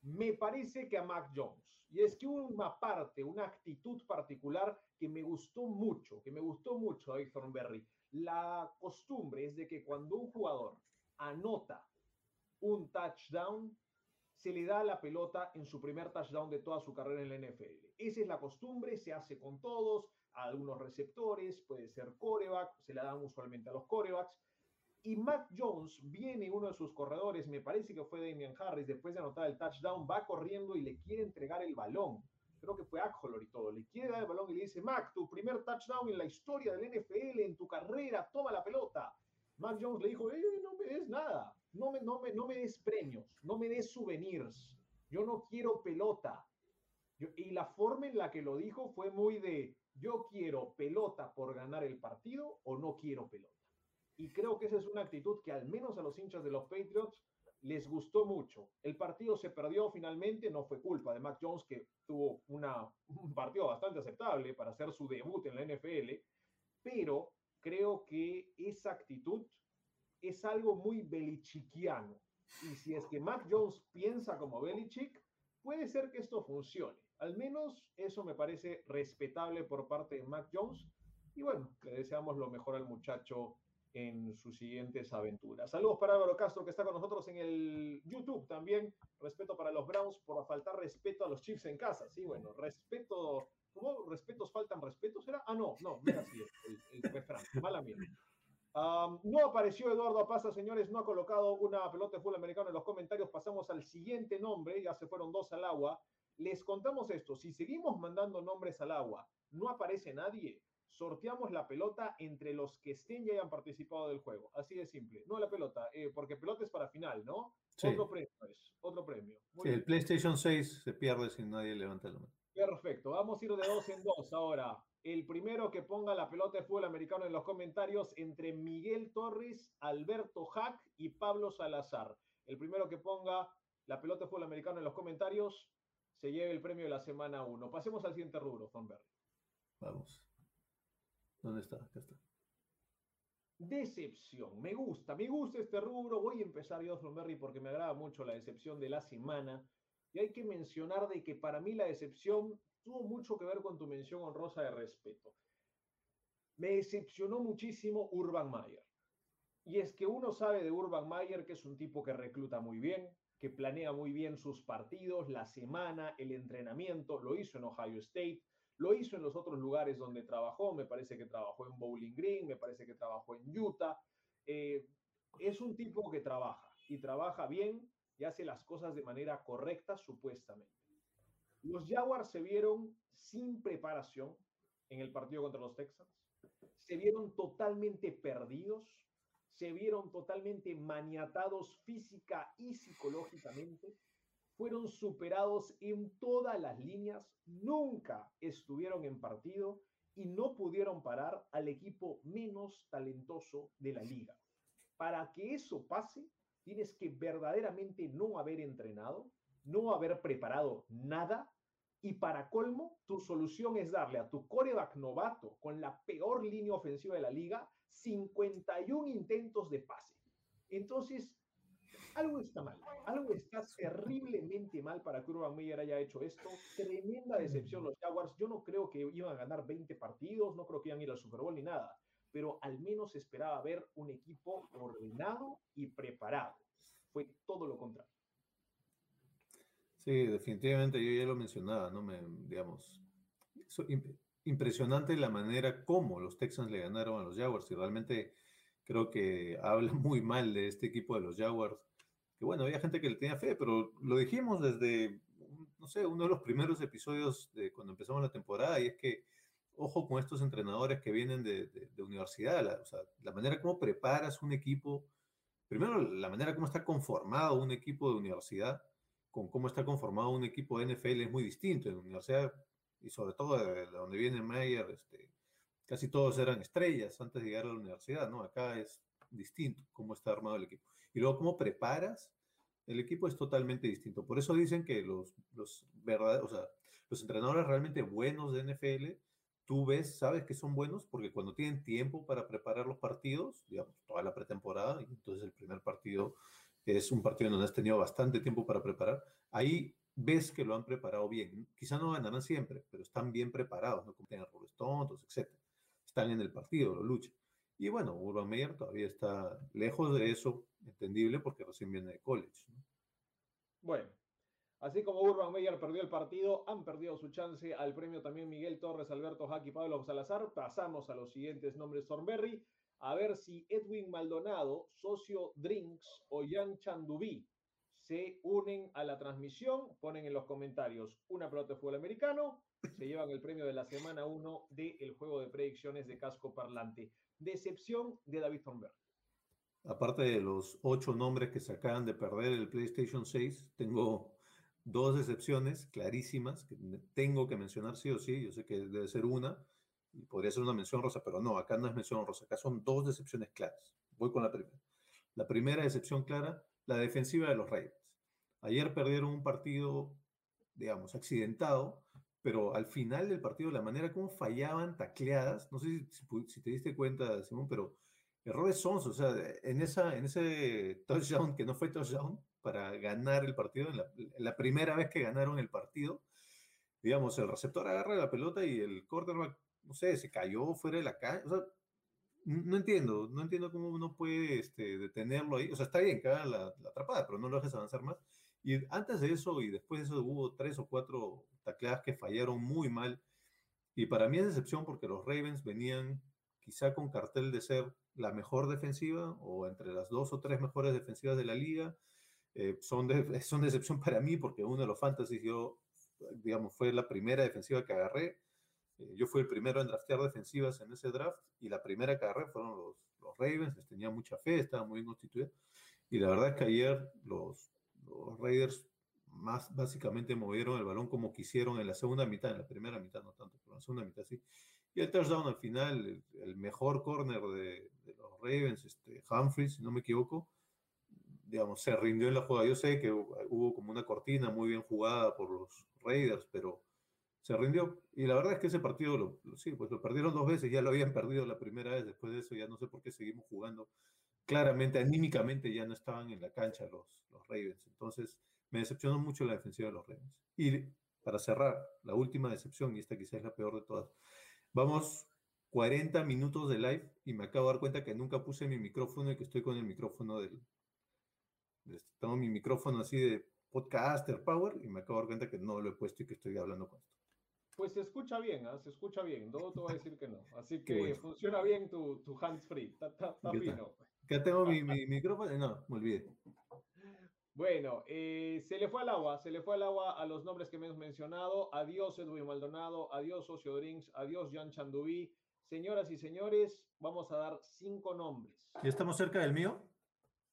Me parece que a Mac Jones. Y es que una parte, una actitud particular que me gustó mucho, que me gustó mucho David Thornberry. La costumbre es de que cuando un jugador anota un touchdown, se le da la pelota en su primer touchdown de toda su carrera en la NFL. Esa es la costumbre, se hace con todos, a algunos receptores, puede ser coreback, se la dan usualmente a los corebacks. Y Mac Jones viene uno de sus corredores, me parece que fue Damian Harris, después de anotar el touchdown, va corriendo y le quiere entregar el balón. Creo que fue Ackholor y todo. Le quiere dar el balón y le dice, Mac, tu primer touchdown en la historia del NFL, en tu carrera, toma la pelota. Mac Jones le dijo, eh, no me des nada, no me, no, me, no me des premios, no me des souvenirs, yo no quiero pelota. Y la forma en la que lo dijo fue muy de, yo quiero pelota por ganar el partido o no quiero pelota. Y creo que esa es una actitud que al menos a los hinchas de los Patriots les gustó mucho. El partido se perdió finalmente, no fue culpa de Mac Jones, que tuvo una, un partido bastante aceptable para hacer su debut en la NFL, pero creo que esa actitud es algo muy belichiquiano. Y si es que Mac Jones piensa como Belichick, puede ser que esto funcione. Al menos eso me parece respetable por parte de Mac Jones. Y bueno, le deseamos lo mejor al muchacho en sus siguientes aventuras. Saludos para Álvaro Castro, que está con nosotros en el YouTube también. Respeto para los Browns por faltar respeto a los Chiefs en casa. Sí, bueno, respeto. ¿Cómo respetos faltan respetos? ¿Era? Ah, no, no, era así el, refrán. Mala mía. No apareció Eduardo Apaza, señores, no ha colocado una pelota de fútbol americano en los comentarios. Pasamos al siguiente nombre, ya se fueron dos al agua. Les contamos esto, si seguimos mandando nombres al agua, no aparece nadie, sorteamos la pelota entre los que estén y hayan participado del juego. Así de simple. No la pelota, eh, porque pelota es para final, ¿no? Sí. Otro premio es, otro premio. Muy Sí, bien. el PlayStation 6 se pierde si nadie levanta la mano. Perfecto, vamos a ir de dos en dos ahora. El primero que ponga la pelota de fútbol americano en los comentarios entre Miguel Torres, Alberto Hack y Pablo Salazar. El primero que ponga la pelota de fútbol americano en los comentarios se lleve el premio de la semana 1. Pasemos al siguiente rubro, Thornberry. Vamos. ¿Dónde está? Acá está. Decepción. Me gusta, me gusta este rubro. Voy a empezar yo, Thornberry, porque me agrada mucho la decepción de la semana. Y hay que mencionar de que para mí la decepción tuvo mucho que ver con tu mención honrosa de respeto. Me decepcionó muchísimo Urban Mayer. Y es que uno sabe de Urban Mayer que es un tipo que recluta muy bien, que planea muy bien sus partidos, la semana, el entrenamiento. Lo hizo en Ohio State, lo hizo en los otros lugares donde trabajó. Me parece que trabajó en Bowling Green, me parece que trabajó en Utah. Eh, es un tipo que trabaja y trabaja bien y hace las cosas de manera correcta, supuestamente. Los Jaguars se vieron sin preparación en el partido contra los Texans, se vieron totalmente perdidos, se vieron totalmente maniatados física y psicológicamente, fueron superados en todas las líneas, nunca estuvieron en partido y no pudieron parar al equipo menos talentoso de la liga. Para que eso pase, tienes que verdaderamente no haber entrenado, no haber preparado nada y para colmo, tu solución es darle a tu coreback novato con la peor línea ofensiva de la liga 51 intentos de pase. Entonces, algo está mal, algo está terriblemente mal para que Urban Meyer haya hecho esto. Tremenda decepción los Jaguars. Yo no creo que iban a ganar 20 partidos, no creo que iban a ir al Super Bowl ni nada, pero al menos esperaba ver un equipo ordenado y preparado. Fue todo lo contrario. Sí, definitivamente yo ya lo mencionaba, ¿no? Me, digamos, impresionante la manera como los Texans le ganaron a los Jaguars y realmente creo que habla muy mal de este equipo de los Jaguars. Bueno, había gente que le tenía fe, pero lo dijimos desde, no sé, uno de los primeros episodios de cuando empezamos la temporada y es que ojo con estos entrenadores que vienen de, universidad, la, o sea, la manera como preparas un equipo, primero la manera como está conformado un equipo de universidad con cómo está conformado un equipo de NFL es muy distinto. En la universidad, y sobre todo de, donde viene Mayer, este, casi todos eran estrellas antes de llegar a la universidad, ¿no? Acá es distinto cómo está armado el equipo. Y luego, cómo preparas el equipo es totalmente distinto. Por eso dicen que los, los, los entrenadores realmente buenos de NFL, tú ves, sabes que son buenos porque cuando tienen tiempo para preparar los partidos, digamos, toda la pretemporada, y entonces el primer partido es un partido donde has tenido bastante tiempo para preparar, ahí ves que lo han preparado bien. Quizá no ganarán siempre, pero están bien preparados, no cometen errores tontos, etc. Están en el partido, lo luchan. Y bueno, Urban Meyer todavía está lejos de eso, porque recién viene de college. Bueno, así como Urban Meyer perdió el partido, han perdido su chance al premio también Miguel Torres, Alberto Jaque y Pablo Salazar. Pasamos a los siguientes nombres Thornberry a ver si Edwin Maldonado, socio Drinks o Jan Chandubí se unen a la transmisión. Ponen en los comentarios una pelota de fútbol americano. Se llevan el premio de la semana 1 del juego de predicciones de casco parlante. Decepción de David Thornberg. Aparte de los ocho nombres que se acaban de perder el PlayStation 6, tengo dos decepciones clarísimas que tengo que mencionar sí o sí. Yo sé que debe ser una podría ser una mención rosa, pero no, acá no es mención rosa, acá son dos decepciones claras. Voy con la primera. La primera decepción clara, la defensiva de los Raiders. Ayer perdieron un partido, digamos, accidentado, pero al final del partido, la manera como fallaban tacleadas, no sé si, te diste cuenta, Simón, pero errores son, o sea, en, esa, en ese touchdown que no fue touchdown para ganar el partido, en la, la primera vez que ganaron el partido, digamos, el receptor agarra la pelota y el quarterback no sé, se cayó fuera de la calle. O sea, no entiendo, no entiendo cómo uno puede este, detenerlo ahí. O sea, está bien que haga la, atrapada, pero no lo dejes avanzar más. Y antes de eso y después de eso hubo tres o cuatro tacleadas que fallaron muy mal. Y para mí es decepción porque los Ravens venían quizá con cartel de ser la mejor defensiva o entre las dos o tres mejores defensivas de la liga. Eh, son, de, [laughs] son decepción para mí porque uno de los fantasies yo, digamos, fue la primera defensiva que agarré eh, yo fui el primero en draftear defensivas en ese draft y la primera que agarré fueron los, los Ravens, les tenía mucha fe, estaba muy bien constituido. Y la verdad es que ayer los, los Raiders más básicamente movieron el balón como quisieron en la segunda mitad, en la primera mitad no tanto, pero en la segunda mitad sí. Y el touchdown al final, el, mejor corner de, de, los Ravens, este, Humphries, si no me equivoco, digamos, se rindió en la jugada. Yo sé que hubo como una cortina muy bien jugada por los Raiders, pero se rindió. Y la verdad es que ese partido, lo, sí, pues lo perdieron dos veces, ya lo habían perdido la primera vez, después de eso ya no sé por qué seguimos jugando. Claramente, anímicamente ya no estaban en la cancha los, los Ravens. Entonces, me decepcionó mucho la defensiva de los Ravens. Y para cerrar, la última decepción, y esta quizás es la peor de todas. Vamos 40 minutos de live y me acabo de dar cuenta que nunca puse mi micrófono y que estoy con el micrófono del... Tengo mi micrófono así de podcaster power y me acabo de dar cuenta que no lo he puesto y que estoy hablando con esto. Pues se escucha bien, ¿ah? se escucha bien. No te voy a decir que no. Así que funciona bien tu, tu hands free. Está, fino. Acá tengo mi, [laughs] mi, micrófono. No, me olvidé. Bueno, eh, se le fue al agua, se le fue al agua a los nombres que me hemos mencionado. Adiós Edwin Maldonado, adiós Socio Drinks, adiós Jan Chandubí. Señoras y señores, vamos a dar cinco nombres. ¿Ya estamos cerca del mío?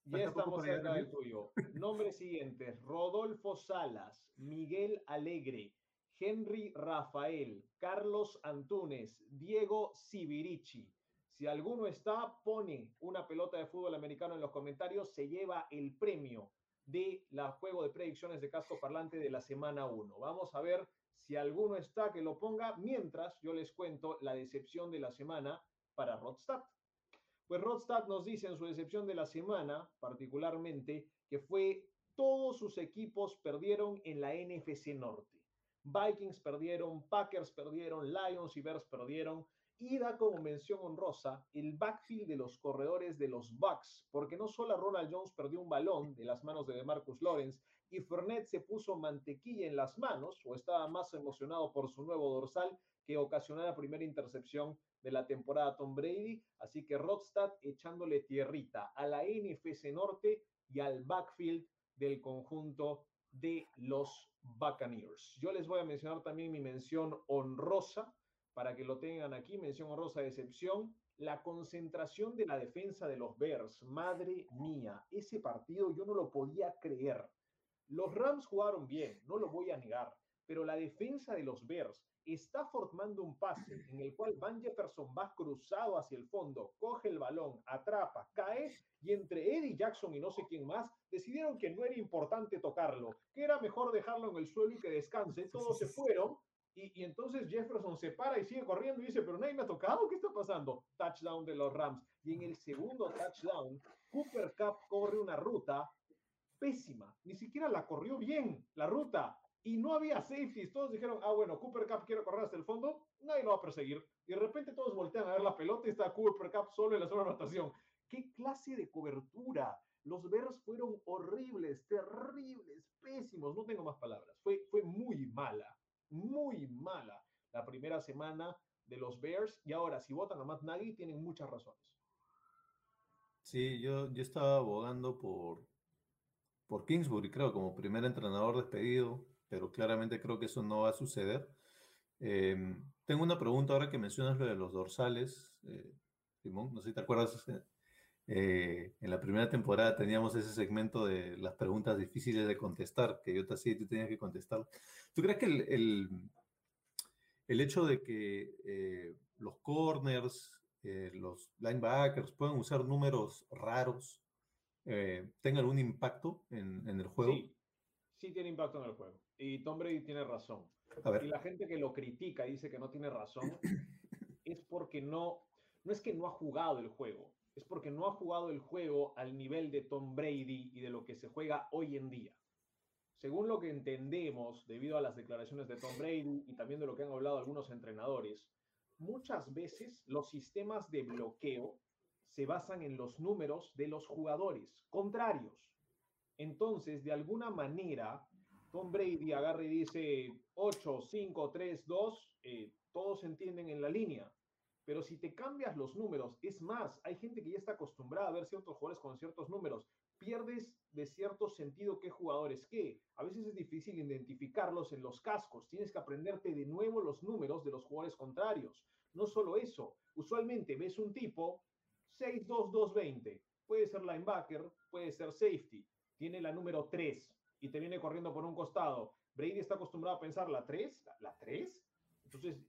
Ya estamos cerca del tuyo. [laughs] Nombres siguientes: Rodolfo Salas, Miguel Alegre, Henry Rafael, Carlos Antunes, Diego Sibirici. Si alguno está, pone una pelota de fútbol americano en los comentarios, se lleva el premio de la juego de predicciones de casco parlante de la semana 1. Vamos a ver si alguno está que lo ponga, mientras yo les cuento la decepción de la semana para Rodstad. Pues Rodstad nos dice en su decepción de la semana, particularmente, que fue todos sus equipos perdieron en la NFC Norte. Vikings perdieron, Packers perdieron, Lions y Bears perdieron. Y da como mención honrosa el backfield de los corredores de los Bucks, porque no solo Ronald Jones perdió un balón de las manos de DeMarcus Lawrence y Fournette se puso mantequilla en las manos o estaba más emocionado por su nuevo dorsal que ocasionó la primera intercepción de la temporada Tom Brady. Así que Rodstad echándole tierrita a la NFC Norte y al backfield del conjunto de los Buccaneers. Yo les voy a mencionar también mi mención honrosa para que lo tengan aquí, mención honrosa de excepción, la concentración de la defensa de los Bears. Madre mía, ese partido yo no lo podía creer. Los Rams jugaron bien, no lo voy a negar, pero la defensa de los Bears está formando un pase en el cual Van Jefferson va cruzado hacia el fondo, coge el balón, atrapa, cae y entre Eddie Jackson y no sé quién más decidieron que no era importante tocarlo, que era mejor dejarlo en el suelo y que descanse. Todos se fueron y, entonces Jefferson se para y sigue corriendo y dice, pero nadie me ha tocado, ¿qué está pasando? Touchdown de los Rams. Y en el segundo touchdown, Cooper Cup corre una ruta pésima, ni siquiera la corrió bien, la ruta y no había safeties. Todos dijeron, ah, bueno, Cooper Cup quiere correr hasta el fondo, nadie lo va a perseguir. Y de repente todos voltean a ver la pelota y está Cooper Cup solo en la zona de anotación. ¿Qué clase de cobertura? Los Bears fueron horribles, terribles, pésimos, no tengo más palabras. Fue, fue muy mala, muy mala la primera semana de los Bears. Y ahora, si votan a Matt Nagy, tienen muchas razones. Sí, yo, yo estaba abogando por, por Kingsbury, creo, como primer entrenador despedido pero claramente creo que eso no va a suceder. Eh, tengo una pregunta ahora que mencionas lo de los dorsales, eh, Simón, no sé si te acuerdas, eh, en la primera temporada teníamos ese segmento de las preguntas difíciles de contestar, que yo te hacía y tú tenías que contestar. ¿Tú crees que el, el, el hecho de que los corners, los linebackers puedan usar números raros, tenga algún impacto en, en el juego? Sí, sí tiene impacto en el juego. Y Tom Brady tiene razón. Y la gente que lo critica y dice que no tiene razón [coughs] es porque no, no es que no ha jugado el juego, es porque no ha jugado el juego al nivel de Tom Brady y de lo que se juega hoy en día. Según lo que entendemos, debido a las declaraciones de Tom Brady y también de lo que han hablado algunos entrenadores, muchas veces los sistemas de bloqueo se basan en los números de los jugadores contrarios. Entonces, de alguna manera, Tom Brady agarra y dice 8, 5, 3, 2, todos entienden en la línea. Pero si te cambias los números, es más, hay gente que ya está acostumbrada a ver ciertos jugadores con ciertos números. Pierdes de cierto sentido qué jugadores qué. A veces es difícil identificarlos en los cascos. Tienes que aprenderte de nuevo los números de los jugadores contrarios. No solo eso, usualmente ves un tipo 6-2-2-20. Puede ser linebacker, puede ser safety. Tiene la número 3 y te viene corriendo por un costado. Brady está acostumbrado a pensar la 3, la 3. Entonces,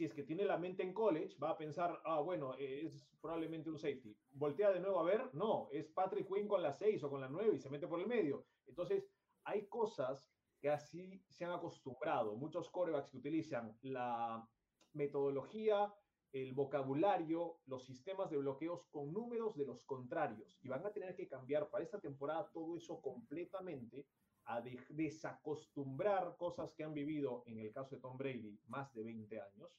si es que tiene la mente en college, va a pensar, ah, bueno, es probablemente un safety. Voltea de nuevo a ver, no, es Patrick Quinn con la 6 o con la 9 y se mete por el medio. Entonces, hay cosas que así se han acostumbrado. Muchos corebacks que utilizan la metodología, el vocabulario, los sistemas de bloqueos con números de los contrarios. Y van a tener que cambiar para esta temporada todo eso completamente a de desacostumbrar cosas que han vivido, en el caso de Tom Brady, más de 20 años,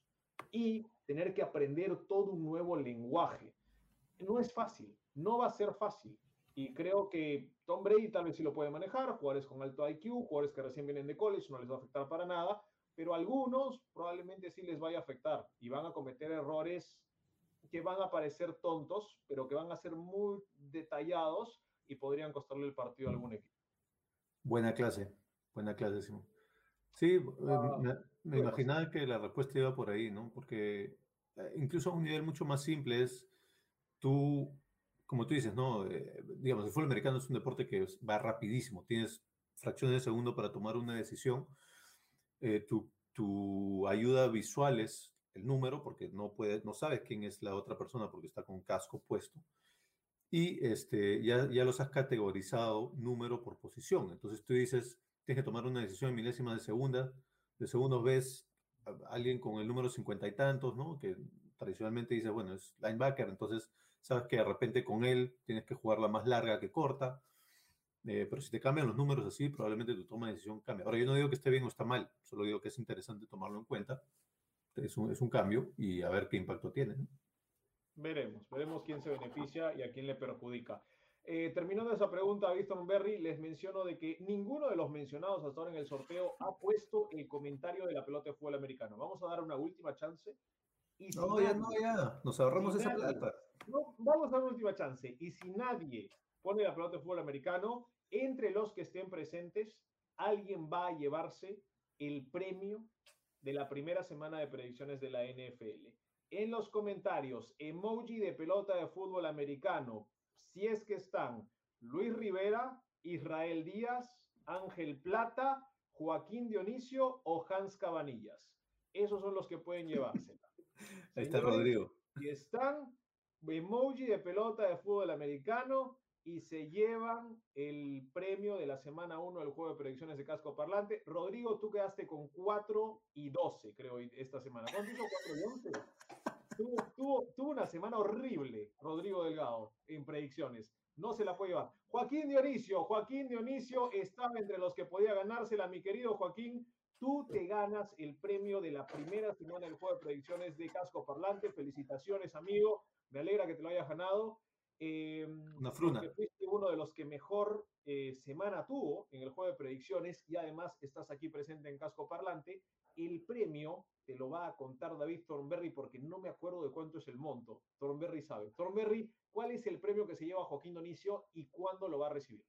y tener que aprender todo un nuevo lenguaje. No es fácil, no va a ser fácil. Y creo que Tom Brady tal vez sí lo puede manejar, jugadores con alto IQ, jugadores que recién vienen de college, no les va a afectar para nada, pero algunos probablemente sí les vaya a afectar y van a cometer errores que van a parecer tontos, pero que van a ser muy detallados y podrían costarle el partido a algún equipo. Buena clase, buena clase, Simón. Sí, eh, ah, me, imaginaba que la respuesta iba por ahí, ¿no? Porque eh, incluso a un nivel mucho más simple es tú, como tú dices, ¿no? Eh, digamos, el fútbol americano es un deporte que va rapidísimo, tienes fracciones de segundo para tomar una decisión. tu, tu, ayuda visual es el número, porque no, puede, no sabes quién es la otra persona porque está con casco puesto y este, ya, ya los has categorizado número por posición. Entonces tú dices, tienes que tomar una decisión en milésimas de segunda, de segundos ves a alguien con el número cincuenta y tantos, ¿no? Que tradicionalmente dice, bueno, es linebacker, entonces sabes que de repente con él tienes que jugar la más larga que corta. Eh, pero si te cambian los números así, probablemente tu toma de decisión cambie. Ahora, yo no digo que esté bien o está mal, solo digo que es interesante tomarlo en cuenta. Es un, es un cambio y a ver qué impacto tiene. ¿no? Veremos, veremos quién se beneficia y a quién le perjudica. Eh, terminando esa pregunta, Víctor Berry, les menciono de que ninguno de los mencionados hasta ahora en el sorteo ha puesto el comentario de la pelota de fútbol americano. Vamos a dar una última chance. Y si No, ya nadie- no, ya. Nos ahorramos si esa nadie- plata. no, vamos a dar una última chance. Y si nadie pone la pelota de fútbol americano, entre los que estén presentes, alguien va a llevarse el premio de la primera semana de predicciones de la NFL. En los comentarios, emoji de pelota de fútbol americano, si es que están Luis Rivera, Israel Díaz, Ángel Plata, Joaquín Dionisio o Hans Cabanillas. Esos son los que pueden llevársela. [laughs] Ahí está Señores, Rodrigo. y están emoji de pelota de fútbol americano y se llevan el premio de la semana 1 del juego de predicciones de casco parlante. Rodrigo, tú quedaste con 4 y 12, creo, esta semana. ¿Cuánto hizo 4 y 11? Tuvo, tuvo- tuvo una semana horrible, Rodrigo Delgado, en predicciones. No se la puede llevar. Joaquín Dionisio, Joaquín Dionisio estaba entre los que podía ganársela, mi querido Joaquín. Tú te ganas el premio de la primera semana del juego de predicciones de Casco Parlante. Felicitaciones, amigo. Me alegra que te lo hayas ganado. Eh, Una fruna. fuiste uno de los que mejor eh, semana tuvo en el juego de predicciones y además estás aquí presente en Casco Parlante. El premio lo va a contar David Thornberry porque no me acuerdo de cuánto es el monto. Thornberry sabe. Thornberry, ¿cuál es el premio que se lleva Joaquín Donicio y cuándo lo va a recibir?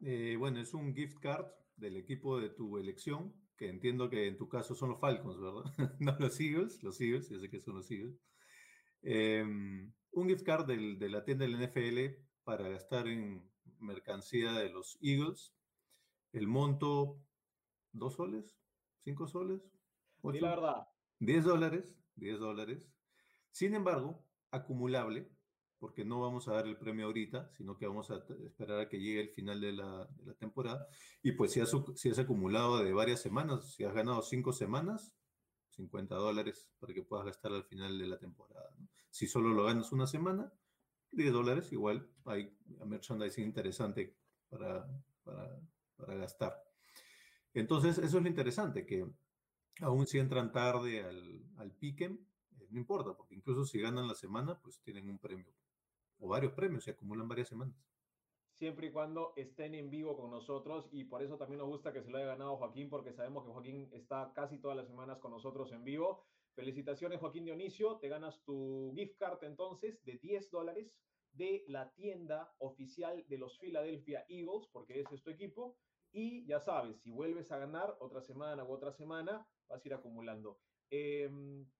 Eh, bueno, es un gift card del equipo de tu elección, que entiendo que en tu caso son los Falcons, ¿verdad? [laughs] no los Eagles, los Eagles, yo sé que son los Eagles. Em, un gift card del- de la tienda del NFL para gastar en mercancía de los Eagles. El monto, ¿dos soles? ¿Cinco soles? ¿Ocho? la verdad, 10 dólares, 10 dólares. Sin embargo, acumulable, porque no vamos a dar el premio ahorita, sino que vamos a esperar a que llegue el final de la, de la temporada. Y pues si has, si has acumulado de varias semanas, si has ganado 5 semanas, 50 dólares para que puedas gastar al final de la temporada. ¿no? Si solo lo ganas una semana, 10 dólares, igual hay merchandising interesante para, para, para gastar. Entonces, eso es lo interesante, que aún si entran tarde al, al piquen, eh, no importa, porque incluso si ganan la semana, pues tienen un premio o varios premios, se acumulan varias semanas. siempre y cuando estén en vivo con nosotros y por eso también nos gusta que se lo haya ganado Joaquín porque sabemos que Joaquín está casi todas las semanas con nosotros en vivo. Felicitaciones Joaquín Dionisio, te ganas tu gift card entonces de 10 dólares de la tienda oficial de los Philadelphia Eagles porque es tu equipo y ya sabes, si vuelves a ganar otra semana u otra semana, vas a ir acumulando. Eh,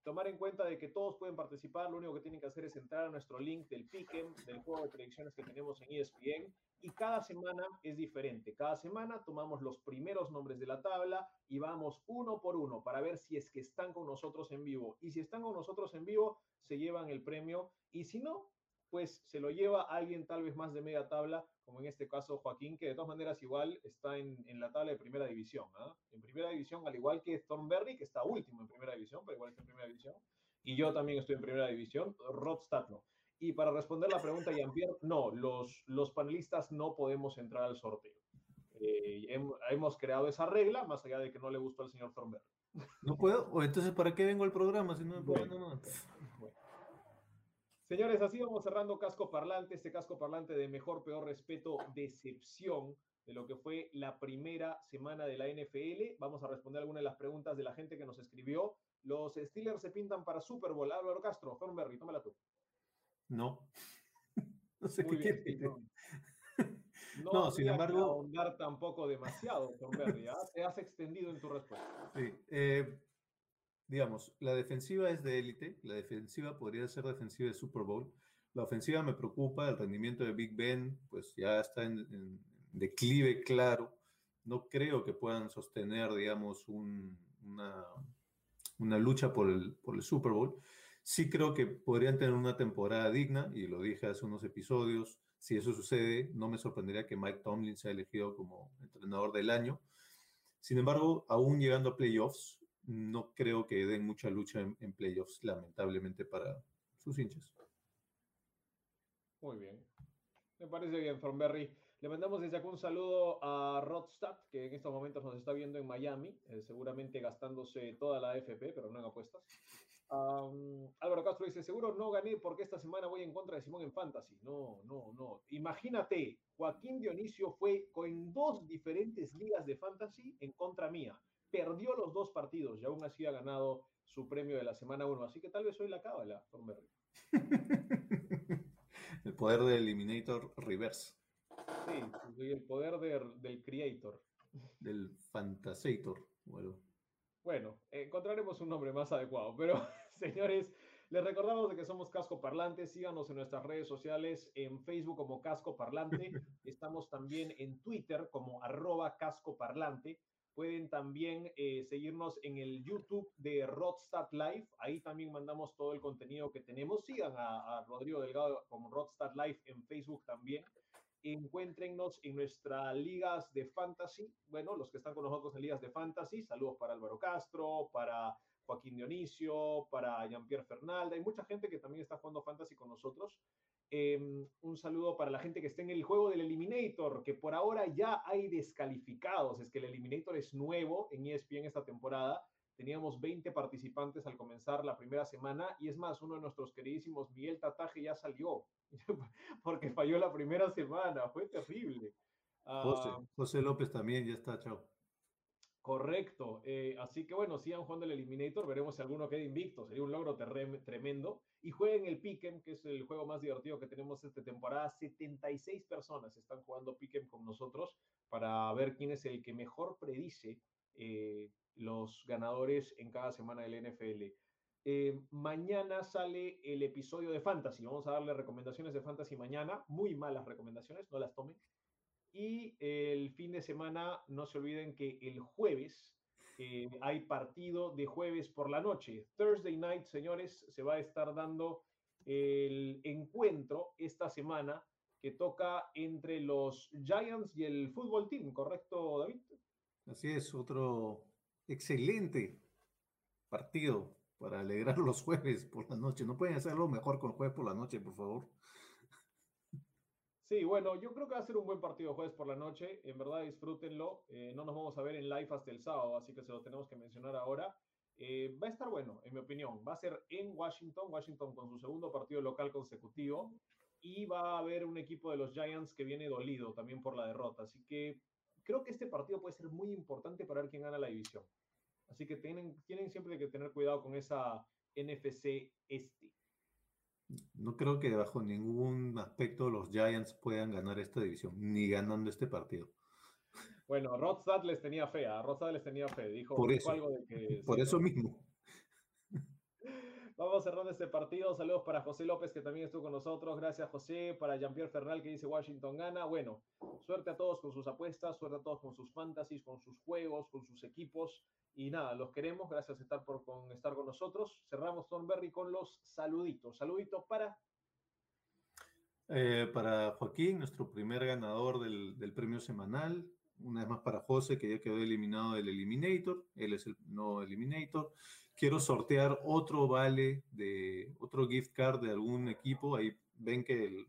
tomar en cuenta de que todos pueden participar, lo único que tienen que hacer es entrar a nuestro link del Piquen, del juego de predicciones que tenemos en ESPN, y cada semana es diferente. Cada semana tomamos los primeros nombres de la tabla y vamos uno por uno para ver si es que están con nosotros en vivo. Y si están con nosotros en vivo, se llevan el premio. Y si no, pues se lo lleva alguien tal vez más de media tabla, como en este caso Joaquín, que de todas maneras igual está en, en la tabla de primera división. ¿ah? En primera división, al igual que Thornberry, que está último en primera división, pero igual está en primera división. Y yo también estoy en primera división, Rodstad no. Y para responder la pregunta, Jean-Pierre, no, los, los panelistas no podemos entrar al sorteo. Eh, hem- hemos creado esa regla, más allá de que no le gustó al señor Thornberry. ¿No puedo? ¿O entonces para qué vengo al programa si no me puedo Bueno, nada? bueno. Señores, así vamos cerrando casco parlante, este casco parlante de mejor, peor respeto, decepción de lo que fue la primera semana de la NFL. Vamos a responder algunas de las preguntas de la gente que nos escribió. Los Steelers se pintan para Super Bowl. Álvaro Castro, Thornberry, tómala tú. No. [laughs] No sé Muy qué bien, quiere. sí, [laughs] no. No, No, sin embargo- ahondar tampoco demasiado, Thornberry. ¿ah? [laughs] Te has extendido en tu respuesta. Sí, eh, digamos, la defensiva es de élite, la defensiva podría ser defensiva de Super Bowl. La ofensiva me preocupa, el rendimiento de Big Ben, pues ya está en, declive claro. No creo que puedan sostener, digamos, un- una, una lucha por el, por el Super Bowl. Sí creo que podrían tener una temporada digna, y lo dije hace unos episodios. Si eso sucede, no me sorprendería que Mike Tomlin sea elegido como entrenador del año. Sin embargo, aún llegando a playoffs, no creo que den mucha lucha en, playoffs, lamentablemente para sus hinchas. Muy bien. Me parece bien, Thornberry. Le mandamos desde acá un saludo a Rodstad, que en estos momentos nos está viendo en Miami, eh, seguramente gastándose toda la FP, pero no en apuestas. Álvaro Castro dice, seguro no gané porque esta semana voy en contra de Simón en Fantasy. No, no, no. Imagínate, Joaquín Dionisio fue con dos diferentes ligas de Fantasy en contra mía. Perdió los dos partidos y aún así ha ganado su premio de la semana 1. Así que tal vez hoy la cábala, Thornberry. [laughs] el poder del Eliminator Reverse. Sí, el poder del Creator. Del Fantasator. Bueno, bueno encontraremos un nombre más adecuado, pero [laughs] señores, les recordamos de que somos Casco Parlante. Síganos en nuestras redes sociales, en Facebook como Casco Parlante. [laughs] Estamos también en Twitter como arroba Casco Parlante. Pueden también eh, seguirnos en el YouTube de Rodstat Live. Ahí también mandamos todo el contenido que tenemos. Sigan a, a Rodrigo Delgado como Rodstat Live en Facebook también. Encuéntrennos en nuestras ligas de fantasy. Bueno, los que están con nosotros en ligas de fantasy, saludos para Álvaro Castro, para Joaquín Dionisio, para Jean-Pierre Fernalda. Hay mucha gente que también está jugando fantasy con nosotros. Em, un saludo para la gente que está en el juego del Eliminator, que por ahora ya hay descalificados. Es que el Eliminator es nuevo en ESPN esta temporada. Teníamos 20 participantes al comenzar la primera semana y es más, uno de nuestros queridísimos, Miguel Tataje, ya salió [laughs] porque falló la primera semana. Fue terrible. José, ah, José López también ya está, chao. Correcto. Eh, así que bueno, sigan jugando el Eliminator, veremos si alguno queda invicto. Sería un logro tremendo. Y jueguen el Pick'em, que es el juego más divertido que tenemos esta temporada. 76 personas están jugando Pick'em con nosotros para ver quién es el que mejor predice eh, los ganadores en cada semana del NFL. Eh, mañana sale el episodio de Fantasy. Vamos a darle recomendaciones de Fantasy mañana. Muy malas recomendaciones, no las tomen. Y el fin de semana, no se olviden que el jueves eh, hay partido de jueves por la noche. Thursday night, señores, se va a estar dando el encuentro esta semana que toca entre los Giants y el fútbol team, ¿correcto, David? Así es, otro excelente partido para alegrar los jueves por la noche. ¿No pueden hacerlo mejor con jueves por la noche, por favor? Sí, bueno, yo creo que va a ser un buen partido jueves por la noche. En verdad, disfrútenlo. Eh, no nos vamos a ver en live hasta el sábado, así que se lo tenemos que mencionar ahora. Eh, va a estar bueno, en mi opinión. Va a ser en Washington, Washington con su segundo partido local consecutivo. Y va a haber un equipo de los Giants que viene dolido también por la derrota. Así que creo que este partido puede ser muy importante para ver quién gana la división. Así que tienen, tienen siempre que tener cuidado con esa NFC este. No creo que bajo ningún aspecto los Giants puedan ganar esta división, ni ganando este partido. Bueno, Rodstad les tenía fe, a Rodstad les tenía fe, dijo, por eso, algo de que... Por eso mismo. [laughs] Vamos cerrando este partido. Saludos para José López, que también estuvo con nosotros. Gracias, José. Para Jean-Pierre Fernal, que dice Washington gana. Bueno, suerte a todos con sus apuestas, suerte a todos con sus fantasies, con sus juegos, con sus equipos. Y nada, los queremos. Gracias estar por con, estar con nosotros. Cerramos Thornberry con los saluditos. Saluditos para. Eh, para Joaquín, nuestro primer ganador del, del, premio semanal. Una vez más para José, que ya quedó eliminado del Eliminator. Él es el no Eliminator. Quiero sortear otro vale de otro gift card de algún equipo. Ahí ven que el,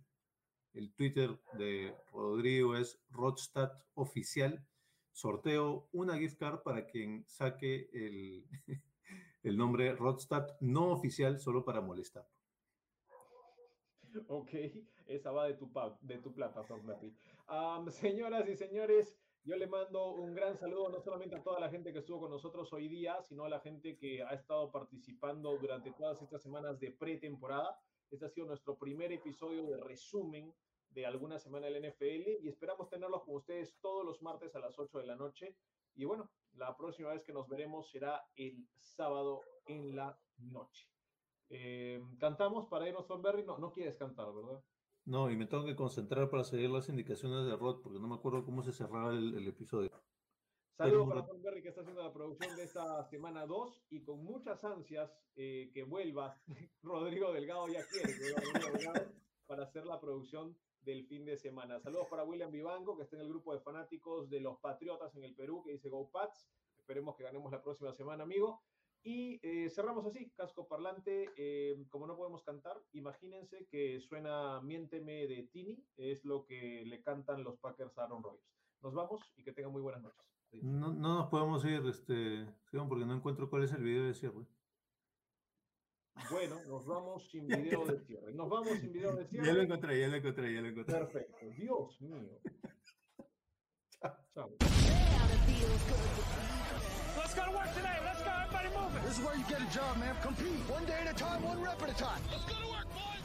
el Twitter de Rodrigo es Rodstad Oficial sorteo una gift card para quien saque el, [laughs] el nombre Rodstad no oficial solo para molestar. Ok, esa va de tu, de tu plataforma. señoras y señores, yo le mando un gran saludo no solamente a toda la gente que estuvo con nosotros hoy día, sino a la gente que ha estado participando durante todas estas semanas de pretemporada. Este ha sido nuestro primer episodio de resumen de alguna semana del NFL y esperamos tenerlos con ustedes todos los martes a las 8 de la noche. Y bueno, la próxima vez que nos veremos será el sábado en la noche. Eh, ¿Cantamos para irnos, Berry? No, no quieres cantar, ¿verdad? No, y me tengo que concentrar para seguir las indicaciones de Rod, porque no me acuerdo cómo se cerraba el, episodio. Saludos para Tom Berry que está haciendo la producción de esta semana 2 y con muchas ansias eh, que vuelva [laughs] Rodrigo Delgado ya quiere para hacer la producción del fin de semana. Saludos para William Vivango, que está en el grupo de fanáticos de los Patriotas en el Perú, que dice Go Pats. Esperemos que ganemos la próxima semana, amigo. Y eh, cerramos así, casco parlante. eh, como no podemos cantar, imagínense que suena Miénteme de Tini, es lo que le cantan los Packers a Aaron Rodgers. Nos vamos y que tengan muy buenas noches. No, no nos podemos ir, este, porque no encuentro cuál es el video de cierre. Bueno, nos vamos sin [laughs] video de cierre. Nos vamos sin video de Ya lo cierre. encontré, ya lo encontré, ya lo encontré. Perfecto. Dios mío. Chao. Let's go to work today. Let's go. Everybody moving. This is where you get a job, man. Compete one day at a time, one rep at a time. Let's go to work, boys.